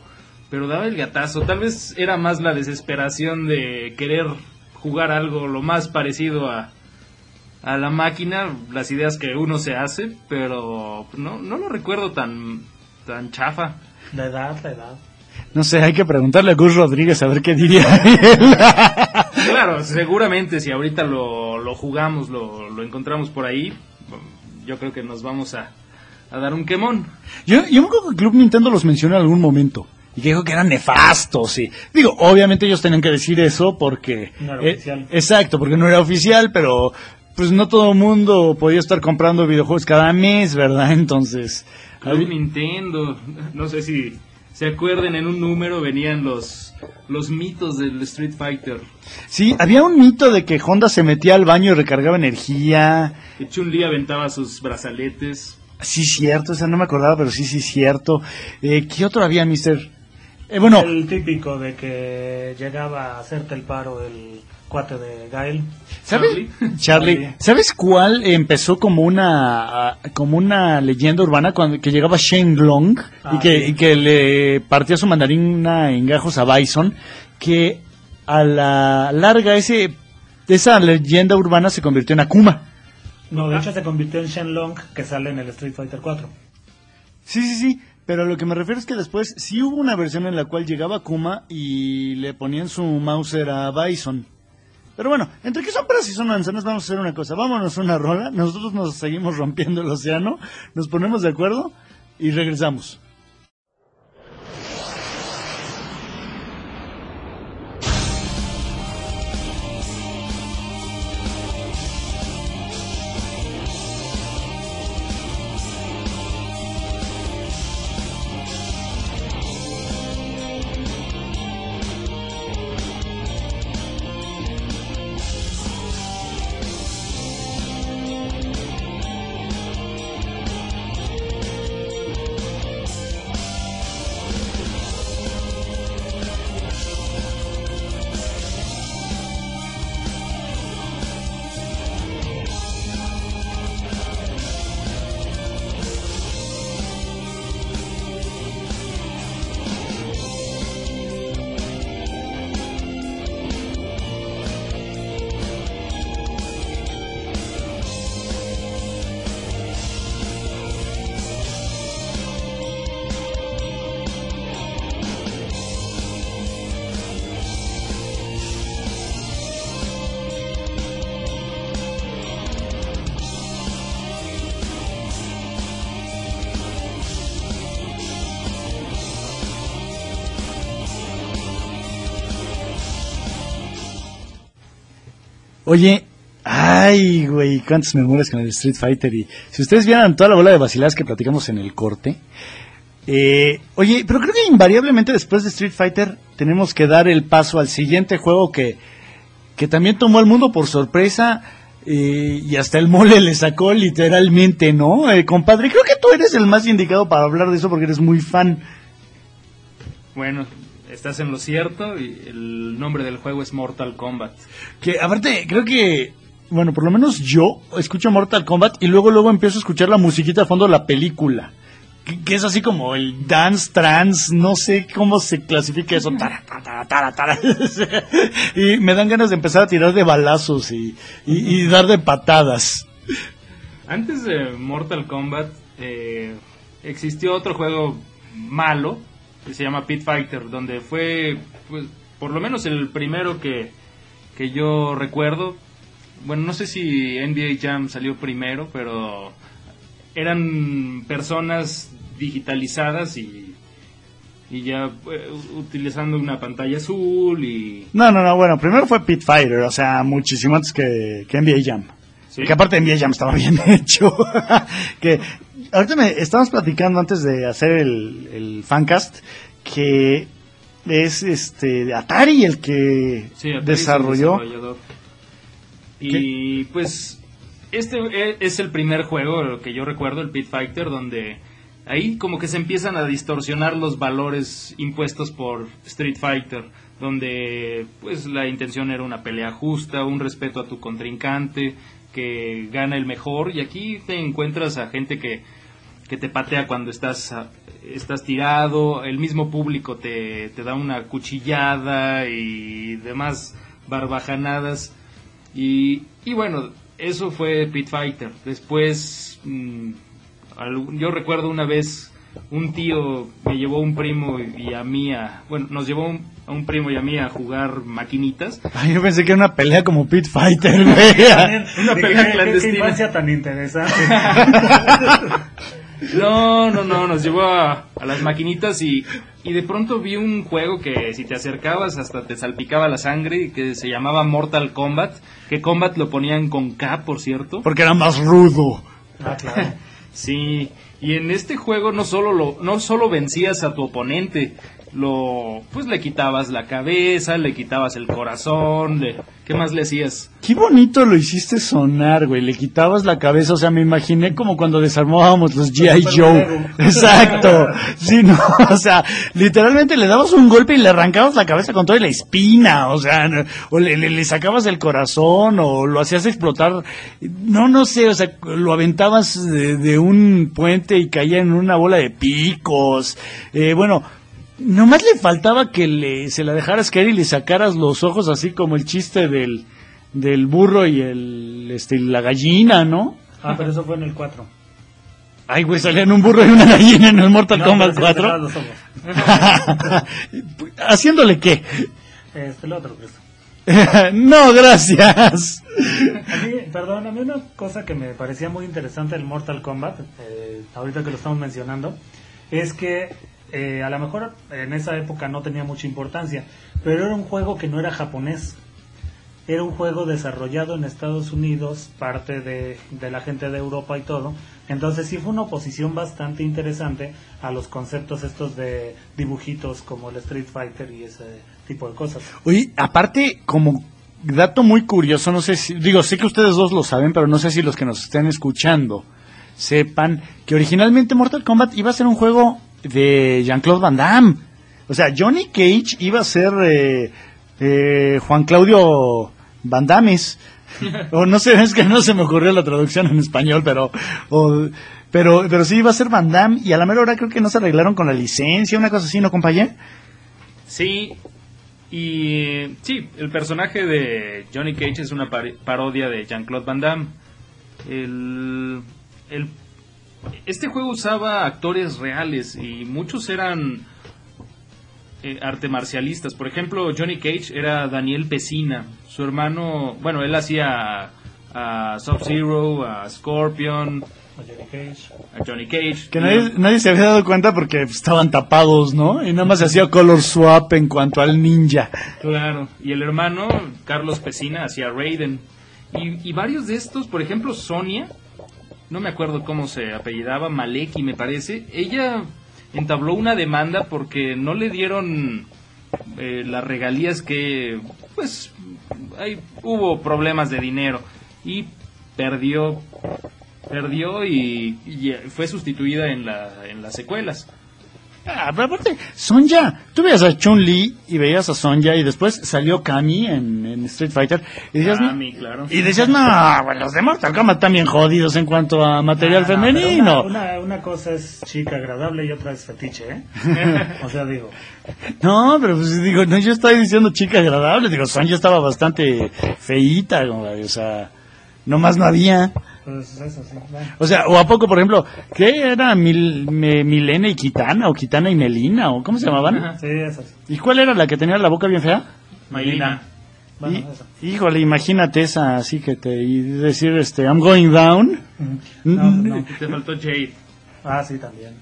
pero daba el gatazo. Tal vez era más la desesperación de querer jugar algo lo más parecido a, a la máquina, las ideas que uno se hace, pero no, no lo recuerdo tan, tan chafa. La edad, la edad. No sé, hay que preguntarle a Gus Rodríguez a ver qué diría él. Claro, seguramente si ahorita lo, lo jugamos, lo, lo encontramos por ahí, yo creo que nos vamos a, a dar un quemón. yo, yo me acuerdo que Club Nintendo los mencionó en algún momento. Y que dijo que eran nefastos, y Digo, obviamente ellos tenían que decir eso porque... No era eh, oficial. Exacto, porque no era oficial, pero pues no todo el mundo podía estar comprando videojuegos cada mes, ¿verdad? Entonces... Club había- Nintendo, no sé si se acuerden, en un número venían los, los mitos del Street Fighter. Sí, había un mito de que Honda se metía al baño y recargaba energía. Que Chun-Li aventaba sus brazaletes. Sí, cierto, o sea, no me acordaba, pero sí, sí, cierto. Eh, ¿Qué otro había, mister? Eh, bueno, El típico de que llegaba a hacerte el paro el cuate de. ¿sabes? Charlie. ¿sabes cuál empezó como una como una leyenda urbana cuando que llegaba Shen Long y Ah, que y que le partía su mandarina en gajos a Bison que a la larga ese esa leyenda urbana se convirtió en Akuma. No, de hecho se convirtió en Shenlong que sale en el Street Fighter 4. Sí, sí, sí. Pero lo que me refiero es que después sí hubo una versión en la cual llegaba Kuma y le ponían su Mauser a Bison. Pero bueno, entre que son peras y son manzanas, vamos a hacer una cosa. Vámonos a una rola. Nosotros nos seguimos rompiendo el océano. Nos ponemos de acuerdo y regresamos. Oye, ay, güey, cuántas memorias con el Street Fighter. Y si ustedes vieran toda la bola de vaciladas que platicamos en el corte. eh, oye, pero creo que invariablemente después de Street Fighter tenemos que dar el paso al siguiente juego que, que también tomó al mundo por sorpresa. eh, y hasta el mole le sacó literalmente, ¿no? Eh, compadre, creo que tú eres el más indicado para hablar de eso porque eres muy fan. Bueno, estás en lo cierto y el nombre del juego es Mortal Kombat. Que aparte, creo que, bueno, por lo menos yo escucho Mortal Kombat y luego luego empiezo a escuchar la musiquita a fondo de la película. Que, que es así como el dance trance, no sé cómo se clasifica eso. Tara, tara, tara, tara. y me dan ganas de empezar a tirar de balazos y, y- y dar de patadas. Antes de Mortal Kombat eh, existió otro juego malo que se llama Pit Fighter, donde fue, pues, por lo menos el primero que, que yo recuerdo. Bueno, no sé si NBA Jam salió primero, pero eran personas digitalizadas y, y ya eh, utilizando una pantalla azul y... No, no, no, bueno, primero fue Pit Fighter, o sea, muchísimo antes que, que NBA Jam. Sí. Que aparte NBA Jam estaba bien hecho. que ahorita me estábamos platicando antes de hacer el, el fancast que es este Atari el que Sí, Atari es el desarrolló. Y pues este e- es el primer juego que yo recuerdo, el Pit Fighter, donde ahí como que se empiezan a distorsionar los valores impuestos por Street Fighter, donde pues la intención era una pelea justa, un respeto a tu contrincante, que gana el mejor, y aquí te encuentras a gente que, que te patea cuando estás, ah, estás tirado, el mismo público te, te da una cuchillada y demás barbajanadas. Y, y bueno, eso fue Pit Fighter. Después, mm, yo recuerdo una vez un tío me llevó a un primo y a mí a, bueno, nos llevó un- a un primo y a mí a jugar maquinitas. Ay, yo pensé que era una pelea como Pit Fighter, güey. Una ¿de pelea qué- qué- clandestina. Qué infancia tan interesante. No, no, no, nos llevó a, a las maquinitas y, y de pronto vi un juego que si te acercabas hasta te salpicaba la sangre y que se llamaba Mortal Kombat, que Kombat lo ponían con K, por cierto. Porque era más rudo. Ah, claro. Sí, y en este juego no solo lo, no solo vencías a tu oponente, lo pues le quitabas la cabeza, le quitabas el corazón, le, ¿qué más le hacías? Qué bonito lo hiciste sonar, güey. Le quitabas la cabeza, o sea, me imaginé como cuando desarmábamos los G.I. Joe. Exacto. Sí, no, o sea, literalmente le dabas un golpe y le arrancabas la cabeza con toda la espina, o sea, o le, le- le sacabas el corazón o lo hacías explotar. No, no sé, o sea, lo aventabas de, de un puente y caía en una bola de picos. Eh, bueno, nomás le faltaba que le, se la dejaras caer y le sacaras los ojos así como el chiste del, del burro y el, este, la gallina, ¿no? Ah, pero eso fue en el 4. Ay, güey, salían un burro y una gallina en el Mortal No, Kombat pero sí le 4. cerraba los ojos. ¿Haciéndole qué? Este, el otro, Cristo. no, gracias. A mí, perdón, a mí una cosa que me parecía muy interesante del Mortal Kombat, eh, ahorita que lo estamos mencionando, es que eh, a lo mejor en esa época no tenía mucha importancia, pero era un juego que no era japonés. Era un juego desarrollado en Estados Unidos, parte de, la gente de Europa y todo. Entonces sí fue una oposición bastante interesante a los conceptos estos de dibujitos como el Street Fighter y ese tipo de cosas. Oye, aparte, como dato muy curioso, no sé si, digo, sé que ustedes dos lo saben, pero no sé si los que nos estén escuchando sepan que originalmente Mortal Kombat iba a ser un juego de Jean-Claude Van Damme. O sea, Johnny Cage iba a ser eh, eh, Juan Claudio Van Dames. o no sé, es que no se me ocurrió la traducción en español, pero, o- pero, pero sí iba a ser Van Damme y a la mera hora creo que no se arreglaron con la licencia, una cosa así, ¿no, compañero? Sí, y sí, el personaje de Johnny Cage es una par- parodia de Jean-Claude Van Damme. El, el- este juego usaba actores reales y muchos eran eh, arte marcialistas. Por ejemplo, Johnny Cage era Daniel Pesina. Su hermano, bueno, él hacía a Sub-Zero, a Scorpion, A Johnny Cage. a Johnny Cage. Que nadie, nadie se había dado cuenta porque estaban tapados, ¿no? Y nada más se hacía color swap en cuanto al ninja. Claro, y el hermano, Carlos Pesina, hacía Raiden. Y, y varios de estos, por ejemplo, Sonia, no me acuerdo cómo se apellidaba, Maleki me parece, ella entabló una demanda porque no le dieron eh, las regalías que, pues, hay, hubo problemas de dinero y perdió, perdió y, fue sustituida en, la, en las secuelas. Ah, pero aparte, Sonja, tú veías a Chun-Li y veías a Sonja y después salió Kami en, en Street Fighter y decías, no- Kami, claro. y decías, no, bueno, los de Mortal Kombat están bien jodidos en cuanto a material Ah, femenino. Una, una, una cosa es chica agradable y otra es fetiche, ¿eh? o sea, digo, No, pero pues digo, no, yo estoy diciendo chica agradable, digo, Sonja estaba bastante feíta, o sea, nomás no había. Pues eso sí. O sea, o a poco, por ejemplo, ¿qué era Mil, Me- Milena y Kitana o Kitana y Melina o cómo se llamaban? Ajá. Sí, eso sí. ¿Y cuál era la que tenía la boca bien fea? Maylina. Bueno, Y- híjole, imagínate esa así que te y decir este I'm going down. No, no. Te faltó Jade. Ah, sí, también.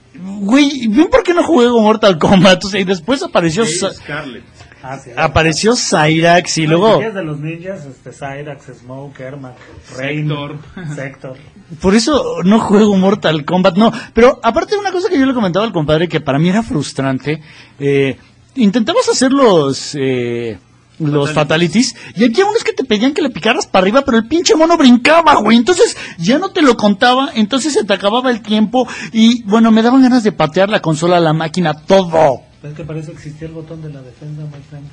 Güey, ¿ven por qué no jugué con Mortal Kombat? O sea, y después apareció Jade. Ah, sí. apareció Cyrax y No, luego de los ninjas, este, Cyrax, Smoke, Ermac, Sector. Sector. por eso no juego Mortal Kombat, no, pero aparte una cosa que yo le comentaba al compadre que para mí era frustrante, eh, intentamos hacer los eh, los fatalities y había unos que te pedían que le picaras para arriba, pero el pinche mono brincaba, güey, entonces ya no te lo contaba, entonces se te acababa el tiempo y bueno, me daban ganas de patear la consola, la máquina, todo. Es que para eso existía el botón de la defensa, my friend.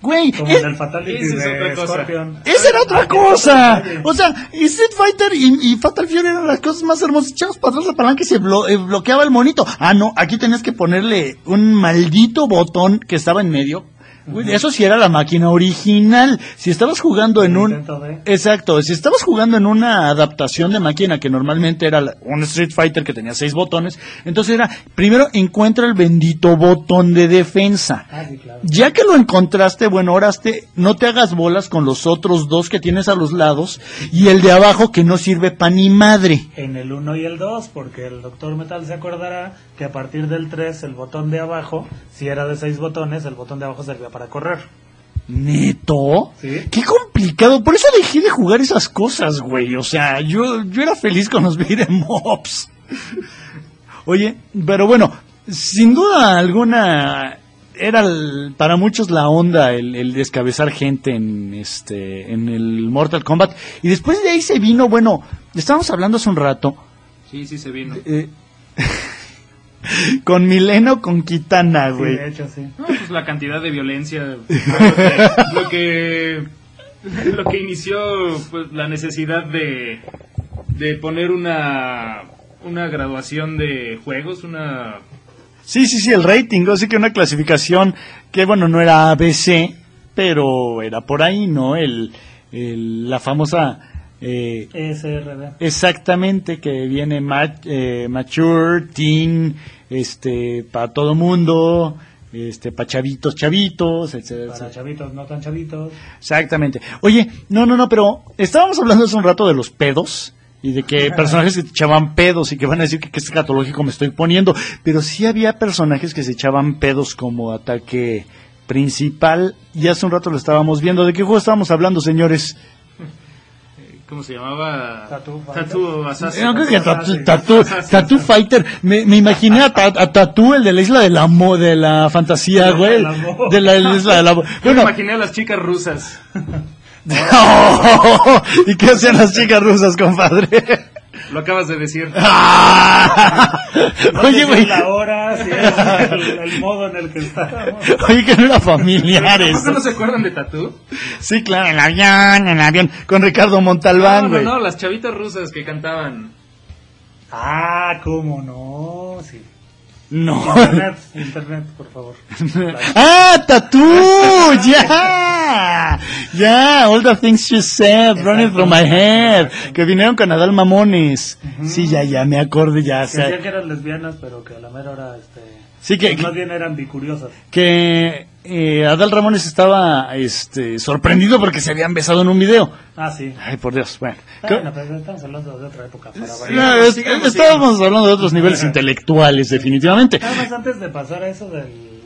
Güey, Como es- en el Fatality de otra cosa. Scorpion. Esa era otra Ah, cosa. O sea, y Street Fighter y, y Fatal Fury eran las cosas más hermosas. Echabas para atrás la palanca y se blo- eh, bloqueaba el monito. Ah, no, aquí tenías que ponerle un maldito botón que estaba en medio. Güey, Eso sí era la máquina original. Si estabas jugando en un... de- Exacto, si estabas jugando en una adaptación de máquina que normalmente era un Street Fighter que tenía seis botones, entonces era, primero encuentra el bendito botón de defensa. Ah, sí, claro. Ya que lo encontraste, bueno, ahora te, no te hagas bolas con los otros dos que tienes a los lados y el de abajo que no sirve pa' ni madre. En el 1 y el 2, porque el Doctor Metal se acordará que a partir del 3 el botón de abajo, si era de 6 botones, el botón de abajo servía para correr. ¿Neto? Sí. Qué complicado. Por eso dejé de jugar esas cosas, güey. O sea, yo, yo era feliz con los beat'em ups. Oye, pero bueno, sin duda alguna era el- para muchos la onda el, el descabezar gente en este en el Mortal Kombat y después de ahí se vino bueno estábamos hablando hace un rato Sí, sí se vino. eh, con Mileno con Kitana Sí, güey de hecho, sí. No, pues la cantidad de violencia, lo que lo que inició pues la necesidad de de poner una una graduación de juegos, una Sí, sí, sí, el rating, así que una clasificación que, bueno, no era ABC, pero era por ahí, ¿no? El, el- la famosa, eh, SRD. exactamente, que viene ma- eh, mature, teen, este, para todo mundo, este, para chavitos, chavitos, etcétera, Para chavitos, no tan chavitos. Exactamente. Oye, no, no, no, pero estábamos hablando hace un rato de los pedos y de que personajes que te echaban pedos y que van a decir que qué escatológico me estoy poniendo, pero sí había personajes que se echaban pedos como ataque principal y hace un rato lo estábamos viendo. ¿De qué juego estábamos hablando, señores? ¿Cómo se llamaba? Tattoo. Tattoo Assassin. No, creo que Tattoo- Tattoo, Tattoo, Tattoo Fighter, me, me imaginé a, Ta- a Tattoo, el de la isla de la, mo- de la fantasía, güey, del amor. de la isla de la... Yo me Bueno, imaginé a las chicas rusas. ¿y qué hacían las chicas rusas, compadre? Lo acabas de decir. Ah. No Oye, güey. la hora, si es el, el modo en el que estábamos. Oye, que no era familiar ¿Por qué eso. no se acuerdan de Tattoo? Sí, claro, en el avión, en el avión, con Ricardo Montalbán, No, no, güey. no, las chavitas rusas que cantaban. Ah, cómo no, sí. No. Internet, internet, por favor. ¡Ah, Tatú! ¡Ya! ¡Ya! All the things you said running through my head. Que vinieron con Adal Mamones. Sí, ya, ya, me acordé, ya. o Que decían sea, que eran lesbianas, pero que a la mera hora, este... Sí, que- pues más bien eran bicuriosas. que eh, Adal Ramones estaba este, sorprendido porque se habían besado en un video. Ah, sí. Ay, por Dios, bueno. Bueno, pero estamos hablando de otra época. Para No, variar. es- sigamos, estábamos hablando de otros niveles intelectuales, definitivamente. Nada más antes de pasar a eso del,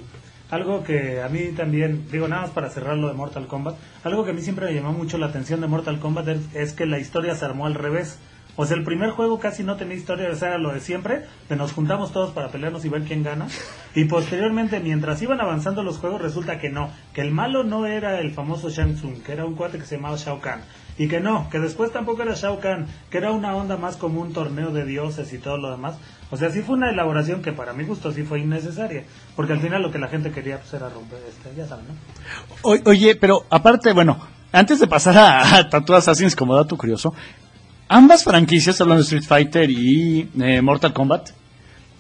algo que a mí también, digo nada más para cerrar lo de Mortal Kombat, algo que a mí siempre me llamó mucho la atención de Mortal Kombat es, es que la historia se armó al revés. O sea, el primer juego casi no tenía historia, o sea, era lo de siempre, de nos juntamos todos para pelearnos y ver quién gana. Y posteriormente, mientras iban avanzando los juegos, resulta que no, que el malo no era el famoso Shang Tsung, que era un cuate que se llamaba Shao Kahn. Y que no, que después tampoco era Shao Kahn, que era una onda más como un torneo de dioses y todo lo demás. O sea, sí fue una elaboración que para mi gusto sí fue innecesaria, porque al final lo que la gente quería pues era romper este, ya saben, ¿no? Oye, pero aparte, bueno, antes de pasar a, a Assassins como dato curioso, ambas franquicias, hablando de Street Fighter y eh, Mortal Kombat,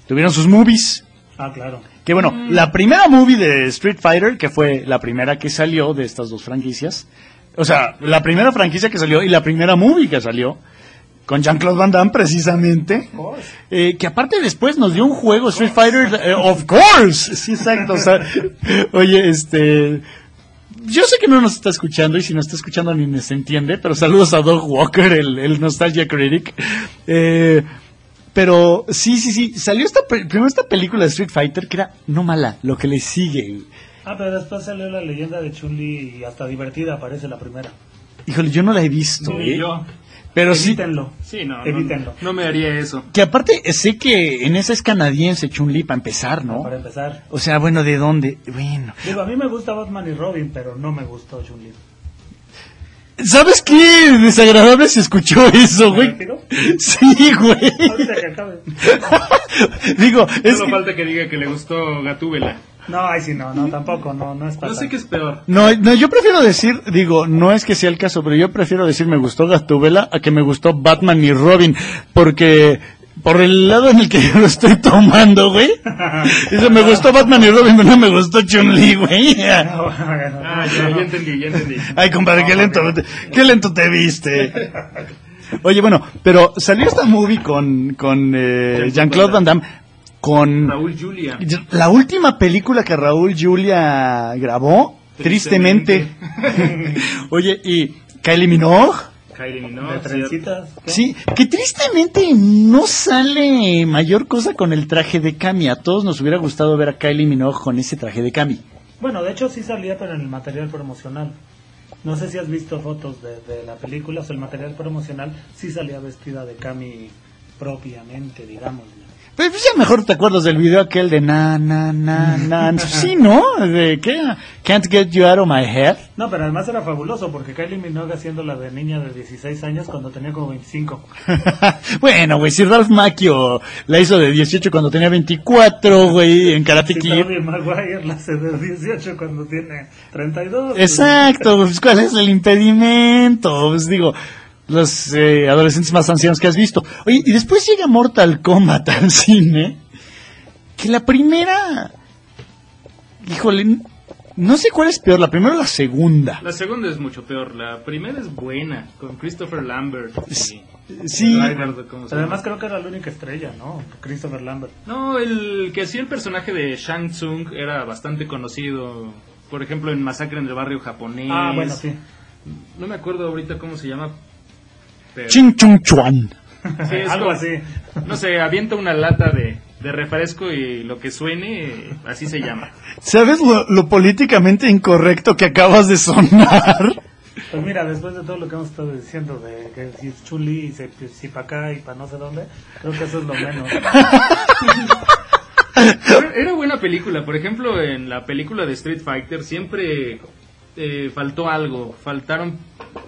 tuvieron sus movies. Ah, claro. Que bueno, la primera movie de Street Fighter, que fue la primera que salió de estas dos franquicias, o sea, la primera franquicia que salió y la primera movie que salió, con Jean-Claude Van Damme precisamente, eh, que aparte después nos dio un juego Street Fighter, eh, of course, sí, exacto, o sea, oye, este... Yo sé que no nos está escuchando y si nos está escuchando ni nos entiende, pero saludos a Doug Walker, el, el Nostalgia Critic. Eh, pero sí, sí, sí, salió esta, primero esta película de Street Fighter que era no mala, lo que le sigue. Ah, pero después salió la leyenda de Chun-Li y hasta divertida aparece la primera. Híjole, yo no la he visto, Ni ¿eh? yo. Pero sí, Evítenlo. Sí, no, Evítenlo. no, no me haría eso. que aparte sé que en esa es canadiense Chun-Li para empezar, ¿no? Para empezar. O sea, bueno, ¿de dónde? Bueno. Digo, a mí me gusta Batman y Robin, pero no me gustó Chun-Li. ¿Sabes qué desagradable se escuchó eso, güey? Sí, güey. Ahorita que acabe. Digo, es Solo que- falta que diga que le gustó Gatúbela. No, ay sí, no, no, tampoco, no, no es para No sé qué es peor. No, no, yo prefiero decir, digo, no es que sea el caso, pero yo prefiero decir me gustó Gatúbela a que me gustó Batman y Robin, porque por el lado en el que yo lo estoy tomando, güey, eso me gustó Batman y Robin, pero no me gustó Chun-Li, güey. No, bueno, Ah, ya, no. ya entendí, ya entendí. Ay, compadre, qué lento, qué lento te viste. Oye, bueno, pero salió esta movie con, con eh, Jean-Claude Van Damme, con Raúl Julia. la última película que Raúl Julia grabó, tristemente. Oye, y Kylie Minogue, Kylie ¿De Minogue. trencitas? ¿Qué? sí, que tristemente no sale mayor cosa con el traje de Cami. A todos nos hubiera gustado ver a Kylie Minogue con ese traje de Cami. Bueno, de hecho sí salía, pero en el material promocional. No sé si has visto fotos de, de la película, o sea, el material promocional sí salía vestida de Cami propiamente, digamos. Pues, pues ya mejor te acuerdas del video aquel de na, na, na, na. Sí, ¿no? De qué? Can't get you out of my head. No, pero además era fabuloso porque Kylie Minogue haciendo la de niña de 16 años cuando tenía como 25. bueno, güey, si Ralph Macchio la hizo de 18 cuando tenía 24, güey, en Karate Kid. Tobey Maguire la hace de 18 cuando tiene 32. Exacto, pues ¿cuál es el impedimento? Pues digo, los eh, adolescentes más ancianos que has visto. Oye, y después llega Mortal Kombat al cine, que la primera, híjole, no sé cuál es peor, la primera o la segunda. La segunda es mucho peor. La primera es buena, con Christopher Lambert. y- Sí, no recuerdo cómo se Pero además llama. creo que era la única estrella, ¿no? Christopher Lambert. No, el que hacía el personaje de Shang Tsung era bastante conocido. Por ejemplo, en Masacre en el Barrio Japonés. Ah, bueno, sí. No me acuerdo ahorita cómo se llama. Pero, Ching Chung Chuan. Sí, Algo como- así. No sé, avienta una lata de, de refresco y lo que suene, así se llama. ¿Sabes lo, lo políticamente incorrecto que acabas de sonar? Pues mira, después de todo lo que hemos estado diciendo de que si es Chun-Li, si, si para acá y para no sé dónde, creo que eso es lo menos. Era buena película. Por ejemplo, en la película de Street Fighter siempre eh, faltó algo. Faltaron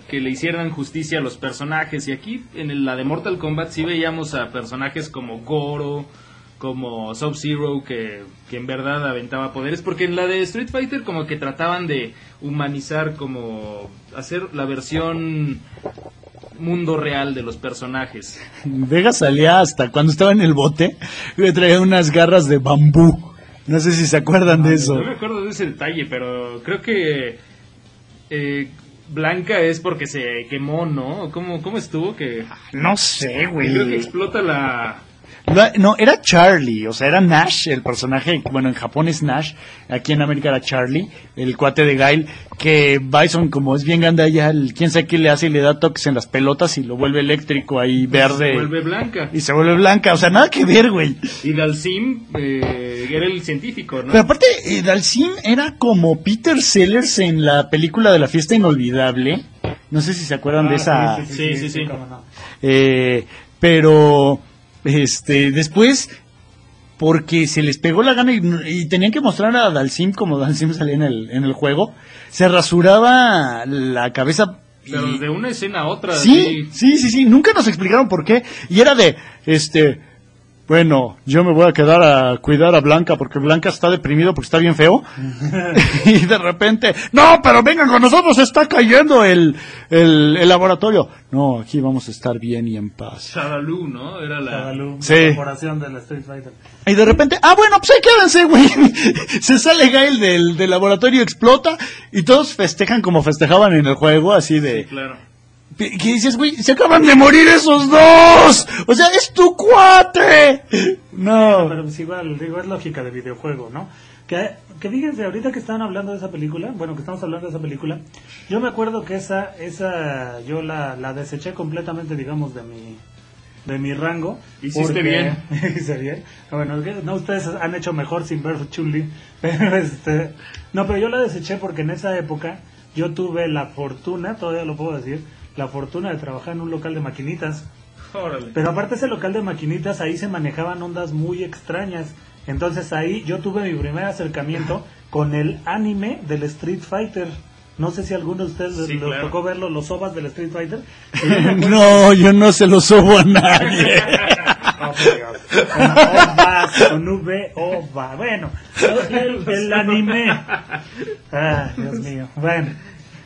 que le hicieran justicia a los personajes. Y aquí, en la de Mortal Kombat, sí veíamos a personajes como Goro, como Sub-Zero, que, que en verdad aventaba poderes. Porque en la de Street Fighter como que trataban de humanizar, como hacer la versión mundo real de los personajes. Vega salía hasta cuando estaba en el bote, que traía unas garras de bambú. No sé si se acuerdan de eso. No me acuerdo de ese detalle, pero creo que eh, Blanca es porque se quemó, ¿no? ¿Cómo, cómo estuvo? Que No sé, creo que güey. explota la, No, era Charlie, o sea, era Nash, el personaje, bueno, en Japón es Nash, aquí en América era Charlie, el cuate de Gail, que Bison, como es bien grande allá, el, quién sabe qué le hace y le da toques en las pelotas y lo vuelve eléctrico ahí verde. Se vuelve blanca. Y se vuelve blanca, o sea, nada que ver, güey. Y Dalsim eh, era el científico, ¿no? Pero aparte, eh, Dalsim era como Peter Sellers en la película de la fiesta inolvidable. No sé si se acuerdan de esa. Ah, Sí, sí, sí. no. Eh, pero, este, después, porque se les pegó la gana y, y tenían que mostrar a Dalsim como Dalsim salía en el, en el juego, se rasuraba la cabeza. Pero de una escena a otra. Sí, sí, sí, sí, nunca nos explicaron por qué. Y era de, este, bueno, yo me voy a quedar a cuidar a Blanca porque Blanca está deprimido porque está bien feo. y de repente, no, pero vengan con nosotros, está cayendo el, el, el laboratorio. No, aquí vamos a estar bien y en paz. Shadaloo, ¿no? Era la... Shadaloo, Sí. la corporación Street Fighter. Y de repente, ah, bueno, pues ahí quédense, güey. Se sale Gail del, del laboratorio, explota y todos festejan como festejaban en el juego, así de... Sí, claro. ¿Qué dices, güey? Se acaban de morir esos dos. O sea, es tu cuate. No. Pero pues igual, digo, es lógica de videojuego, ¿no? Que, que fíjense, ahorita que estaban hablando de esa película, bueno, que estamos hablando de esa película, yo me acuerdo que esa, esa, yo la, la deseché completamente, digamos, de mi, de mi rango. Hiciste bien. Hice bien. Bueno, es que no, ustedes han hecho mejor sin ver Chun-Li, pero este, no, pero yo la deseché porque en esa época yo tuve la fortuna, todavía lo puedo decir, la fortuna de trabajar en un local de maquinitas. Órale. Pero aparte ese local de maquinitas, ahí se manejaban ondas muy extrañas. Entonces ahí yo tuve mi primer acercamiento con el anime del Street Fighter. No sé si alguno de ustedes Sí, les claro. tocó verlo, los ovas del Street Fighter. No, yo no se lo subo a nadie. Con ovas, con V, ova. Bueno, el, el anime. Ah, Dios mío. Bueno,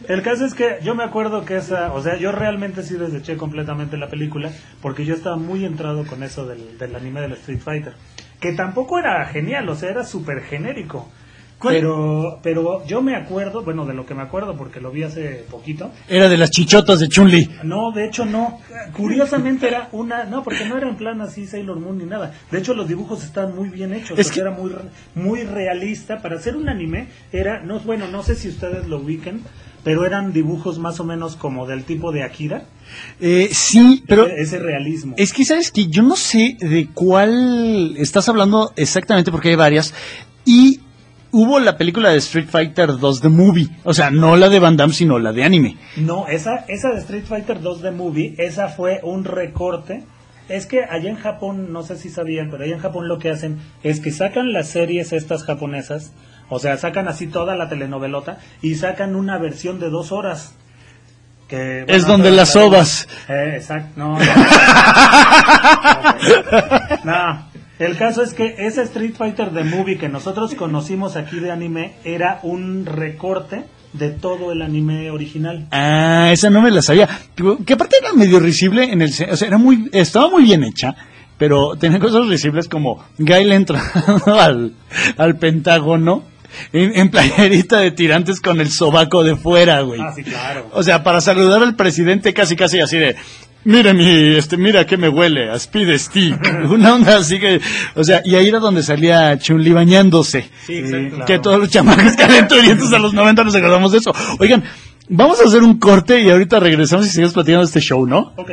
el caso es que yo me acuerdo que esa, o sea, yo realmente sí deseché completamente la película porque yo estaba muy entrado con eso del, del anime del Street Fighter. Que tampoco era genial, o sea, era súper genérico. Pero, pero yo me acuerdo, bueno, de lo que me acuerdo porque lo vi hace poquito, Era de las chichotas de Chun-Li. no, de hecho no. Curiosamente era una, no, porque no era en plan así Sailor Moon ni nada. De hecho los dibujos están muy bien hechos. Es que- era muy, muy realista para hacer un anime. Era, no, bueno, no sé si ustedes lo ubiquen, pero eran dibujos más o menos como del tipo de Akira. Eh, sí, pero ese, ese realismo. es que sabes que yo no sé de cuál estás hablando exactamente porque hay varias. Y hubo la película de Street Fighter 2 The Movie. O sea, no la de Van Damme, sino la de anime. No, esa, esa de Street Fighter 2 de Movie, esa fue un recorte. Es que allá en Japón, no sé si sabían, pero allá en Japón lo que hacen es que sacan las series estas japonesas, o sea, sacan así toda la telenovelota y sacan una versión de dos horas. Que, Es donde las ovas. Eh, exacto, no. No. No. El caso es que ese Street Fighter de Movie que nosotros conocimos aquí de anime era un recorte de todo el anime original. Ah, esa no me la sabía. Que aparte era medio risible en el, o sea, era muy, estaba muy bien hecha, pero tenía cosas risibles como Gail entrando al, al Pentágono en, en playerita de tirantes con el sobaco de fuera, güey. Ah, sí, claro. O sea, para saludar al presidente casi casi así de, mire mi, este, mira que me huele, a Speed Stick. Una onda así que, o sea, y ahí era donde salía Chun-Li bañándose. Sí, exacto. claro. Que todos los chamacos calenturientos a los 90 nos acordamos de eso. Oigan, vamos a hacer un corte y ahorita regresamos y seguimos platicando de este show, ¿no? Ok.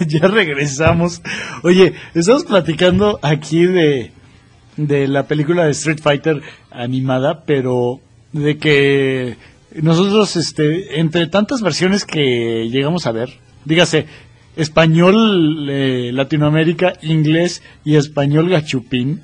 ya regresamos. Oye, estamos platicando aquí de, de la película de Street Fighter animada, pero de que nosotros, este, entre tantas versiones que llegamos a ver, dígase, español eh, Latinoamérica, inglés y español gachupín,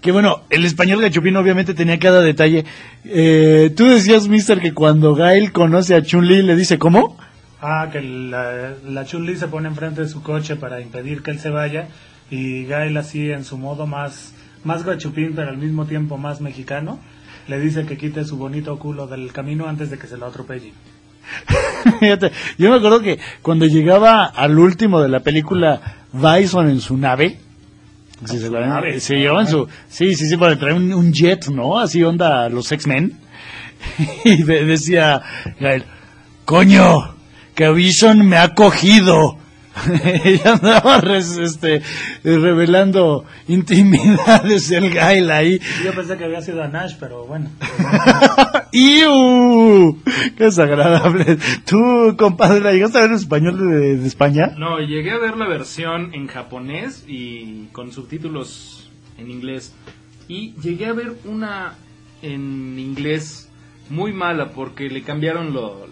que bueno, el español gachupín obviamente tenía cada detalle. Eh, tú decías, mister, que cuando Gail conoce a Chun-Li le dice, ¿cómo? Ah, que la, la Chun-Li se pone enfrente de su coche para impedir que él se vaya y Gail así en su modo más, más gachupín pero al mismo tiempo más mexicano le dice que quite su bonito culo del camino antes de que se lo atropelle. Fíjate, yo me acuerdo que cuando llegaba al último de la película Bison en su nave, si se nave. se llevaba en su, sí, sí, sí, para traer un, un jet, ¿no? Así onda los X-Men. y de- decía Gael, coño, que Bison me ha cogido. y andaba res- este, revelando intimidades el Gael ahí. Yo pensé que había sido a Nash, pero bueno. ¡Iu! ¡Qué desagradable! Tú, compadre, ¿llegaste a ver el español de, de España? No, llegué a ver la versión en japonés y con subtítulos en inglés. Y llegué a ver una en inglés muy mala porque le cambiaron lo-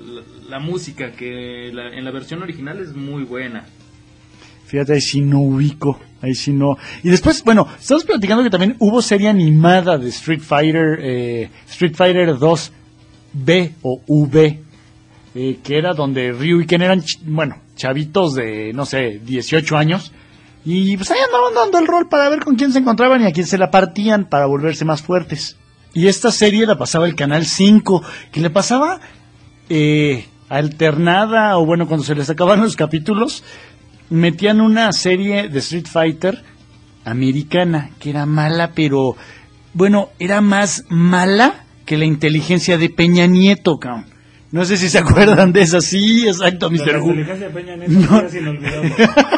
la, música que la- en la versión original es muy buena. Fíjate, ahí sí no ubico, ahí sí no. Y después, bueno, estamos platicando que también hubo serie animada de Street Fighter, eh, Street Fighter 2 B o V, eh, que era donde Ryu y Ken eran, bueno, chavitos de, no sé, 18 años. Y pues ahí andaban dando el rol para ver con quién se encontraban y a quién se la partían para volverse más fuertes. Y esta serie la pasaba el Canal 5, que le pasaba eh, alternada, o bueno, cuando se les acababan los capítulos, metían una serie de Street Fighter americana, que era mala, pero bueno, era más mala que la inteligencia de Peña Nieto, cabrón. No sé si se acuerdan de esa, sí, exacto, la Mr. Wu. inteligencia de Peña Nieto No.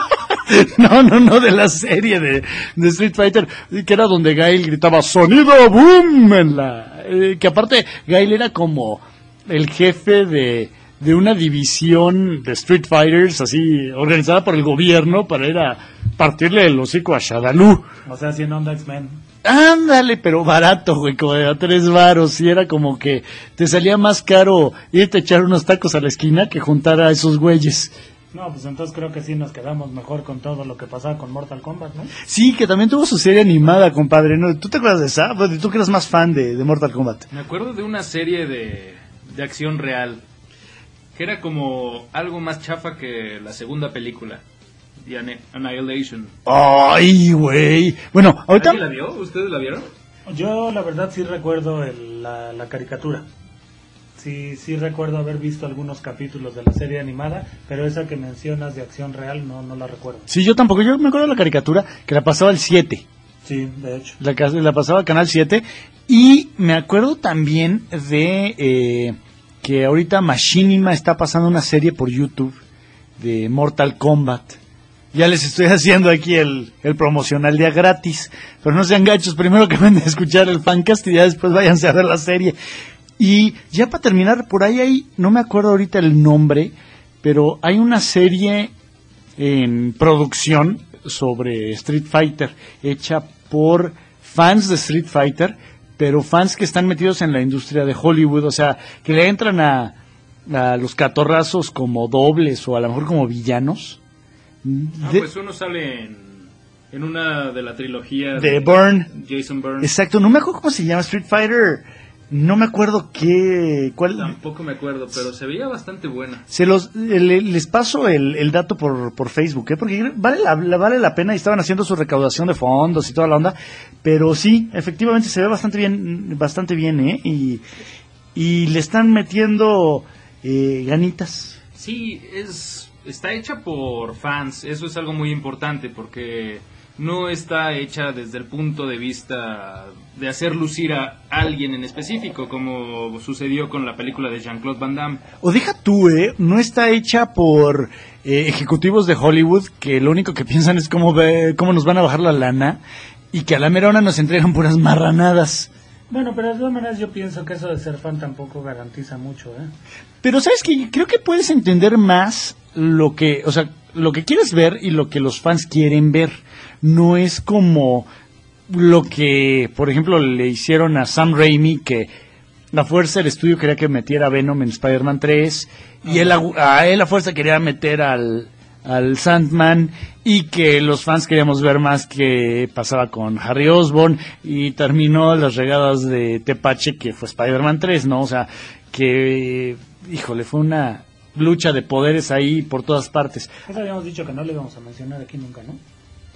No, no, no, de la serie de, de Street Fighter, que era donde Gail gritaba sonido boom en la, eh, que aparte Gail era como el jefe de, de una división de Street Fighters, así, organizada por el gobierno para ir a partirle el hocico a Shadaloo. O sea, en Onda X-Men. Ándale, pero barato, güey, como de a tres varos, y era como que te salía más caro irte a echar unos tacos a la esquina que juntar a esos güeyes. No, pues entonces creo que sí nos quedamos mejor con todo lo que pasaba con Mortal Kombat, ¿no? Sí, que también tuvo su serie animada, compadre. ¿no? ¿Tú te acuerdas de esa? Tú que eras más fan de, de Mortal Kombat. Me acuerdo de una serie de, de acción real que era como algo más chafa que la segunda película, The Anni- Annihilation. Ay, güey. Bueno, ahorita... ¿Alguien la vio? ¿Ustedes la vieron? Yo la verdad sí recuerdo el- la, la caricatura. Sí, sí recuerdo haber visto algunos capítulos de la serie animada, pero esa que mencionas de acción real no, no la recuerdo. Sí, yo tampoco. Yo me acuerdo de la caricatura que la pasaba el 7. Sí, de hecho. La pasaba Canal 7. Y me acuerdo también de eh, que ahorita Machinima está pasando una serie por YouTube de Mortal Kombat. Ya les estoy haciendo aquí el, el promocional día gratis. Pero no sean gachos, primero que van a escuchar el fancast y ya después váyanse a ver la serie. Y ya para terminar, por ahí hay, no me acuerdo ahorita el nombre, pero hay una serie en producción sobre Street Fighter, hecha por fans de Street Fighter, pero fans que están metidos en la industria de Hollywood, o sea, que le entran a, a los catorrazos como dobles o a lo mejor como villanos. Ah, De- pues uno sale en, en una de la trilogía de Burn. Jason Bourne. Exacto, no me acuerdo cómo se llama Street Fighter. No me acuerdo qué, cuál. Tampoco me acuerdo, pero se veía bastante buena. Se los, eh, le- les paso el, el dato por, por Facebook, ¿eh? porque vale la, la- vale la pena y estaban haciendo su recaudación de fondos y toda la onda, pero sí, efectivamente se ve bastante bien, bastante bien, ¿eh? Y, y le están metiendo eh, ganitas. Sí, es está hecha por fans, eso es algo muy importante porque no está hecha desde el punto de vista de hacer lucir a alguien en específico, como sucedió con la película de Jean-Claude Van Damme. O deja tú, ¿eh? No está hecha por eh, ejecutivos de Hollywood que lo único que piensan es cómo, ve, cómo nos van a bajar la lana y que a la mera hora nos entregan puras marranadas. Bueno, pero de todas maneras yo pienso que eso de ser fan tampoco garantiza mucho, ¿eh? Pero sabes que creo que puedes entender más lo que, o sea, lo que quieres ver y lo que los fans quieren ver. No es como lo que, por ejemplo, le hicieron a Sam Raimi, que la fuerza del estudio quería que metiera a Venom en Spider-Man 3, y él, a, él la fuerza quería meter al, al Sandman, y que los fans queríamos ver más que pasaba con Harry Osborn, y terminó las regadas de Tepache, que fue Spider-Man 3, ¿no? O sea, que, híjole, fue una lucha de poderes ahí por todas partes. Eso habíamos dicho que no le íbamos a mencionar aquí nunca, ¿no?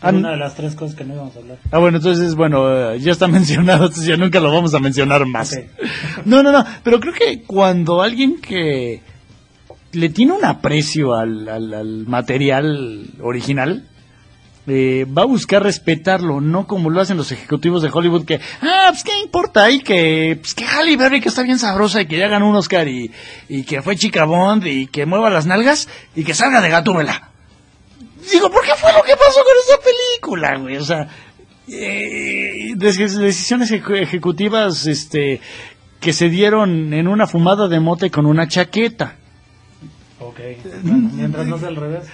Ah, una de las tres cosas que no íbamos a hablar. Ah, bueno, entonces, bueno, eh, ya está mencionado, entonces ya nunca lo vamos a mencionar más. No, no, no, pero creo que cuando alguien que le tiene un aprecio al, al- al material original, eh, va a buscar respetarlo, no como lo hacen los ejecutivos de Hollywood que, ah, pues qué importa, y que, pues que Halle Berry que está bien sabrosa y que ya ganó un Oscar y, y que fue chica Bond y que mueva las nalgas y que salga de Gatúbela. Digo, ¿por qué fue lo que pasó con esa película, güey? O sea, eh, decisiones ejecu- ejecutivas, este, que se dieron en una fumada de mote con una chaqueta. Ok. Bueno, mientras no sea al revés.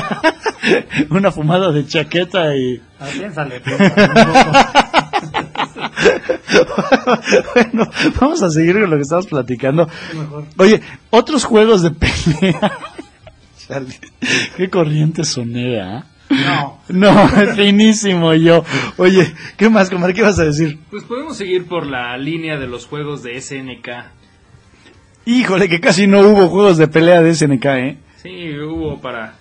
una fumada de chaqueta y... Ah, piénsale, bueno, vamos a seguir con lo que estamos platicando. Oye, otros juegos de pelea. Chale, qué corriente sonera. No. No, finísimo yo. Oye, ¿qué más, Comar? ¿Qué vas a decir? Pues podemos seguir por la línea de los juegos de SNK. Híjole, que casi no hubo juegos de pelea de SNK, ¿eh? Sí, hubo para,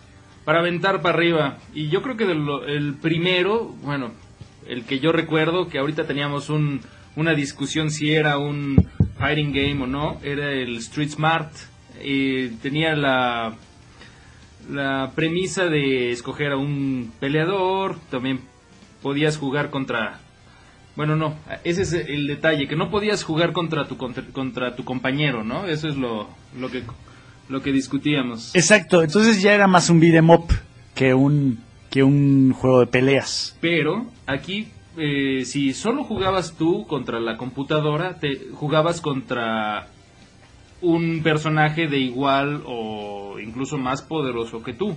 para aventar para arriba. Y yo creo que lo- el primero, bueno, el que yo recuerdo, que ahorita teníamos un, una discusión si era un fighting game o no, era el Street Smart. Y tenía la, la premisa de escoger a un peleador, también podías jugar contra... Bueno, no, ese es el detalle, que no podías jugar contra tu, contra, contra tu compañero, ¿no? Eso es lo, lo, que, lo que discutíamos. Exacto, entonces ya era más un beat'em up que un, que un juego de peleas. Pero aquí, eh, si solo jugabas tú contra la computadora, te jugabas contra un personaje de igual o incluso más poderoso que tú.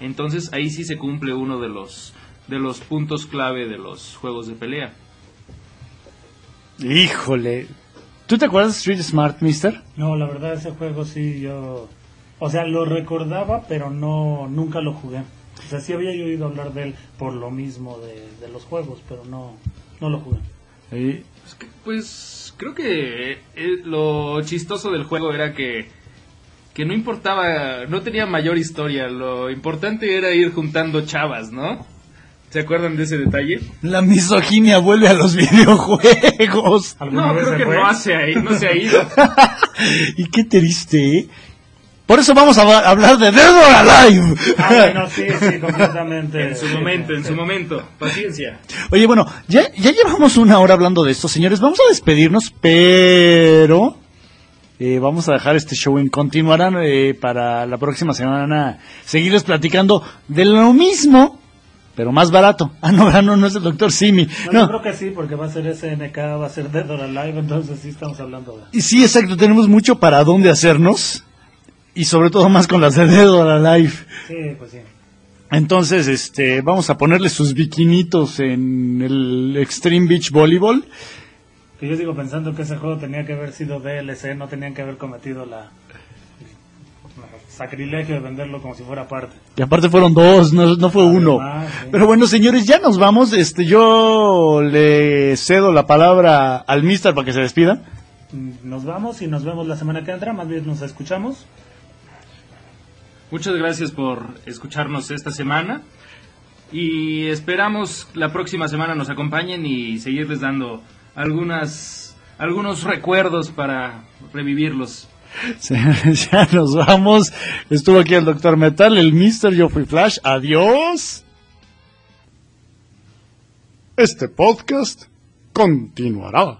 Entonces ahí sí se cumple uno de los de los puntos clave de los juegos de pelea. Híjole. ¿Tú te acuerdas de Street Smart, mister? No, la verdad ese juego sí yo... O sea, lo recordaba, pero no nunca lo jugué. O sea, sí había yo oído hablar de él por lo mismo de, de los juegos, pero no, no lo jugué. Sí. Pues, que- Pues creo que eh, lo chistoso del juego era que que no importaba, no tenía mayor historia, lo importante era ir juntando chavas, ¿no? ¿Se acuerdan de ese detalle? La misoginia vuelve a los videojuegos. ¿Alguna No, creo se que fue? no, hace ahí, no se ha ido. y qué triste, ¿eh? Por eso vamos a hablar de Dead or Alive. Ah, bueno, sí, sí, completamente. En su momento, en su momento. Paciencia. Oye, bueno, ya, ya llevamos una hora hablando de esto, señores. Vamos a despedirnos, pero eh, vamos a dejar este show en continuarán eh, para la próxima semana. Seguirles platicando de lo mismo, pero más barato. Ah, no, no, no es el doctor Simi. No, No. yo creo que sí, porque va a ser SNK, va a ser Dead or Alive, entonces sí estamos hablando de... Y sí, exacto, tenemos mucho para dónde hacernos. Y sobre todo más con las de Dead or Alive. Sí, pues sí. Entonces, este, vamos a ponerle sus bikinitos en el Extreme Beach Volleyball. Que yo sigo pensando que ese juego tenía que haber sido DLC, no tenían que haber cometido la... sacrilegio de venderlo como si fuera parte. Y aparte fueron dos, no, no fue uno. Sí. Pero bueno, señores, ya nos vamos. Este, yo le cedo la palabra al mister para que se despida. Nos vamos y nos vemos la semana que entra, más bien nos escuchamos. Muchas gracias por escucharnos esta semana. Y esperamos la próxima semana nos acompañen y seguirles dando algunas algunos recuerdos para revivirlos. Ya nos vamos. Estuvo aquí el doctor Metal, el mister, yo fui Flash. Adiós. Este podcast continuará.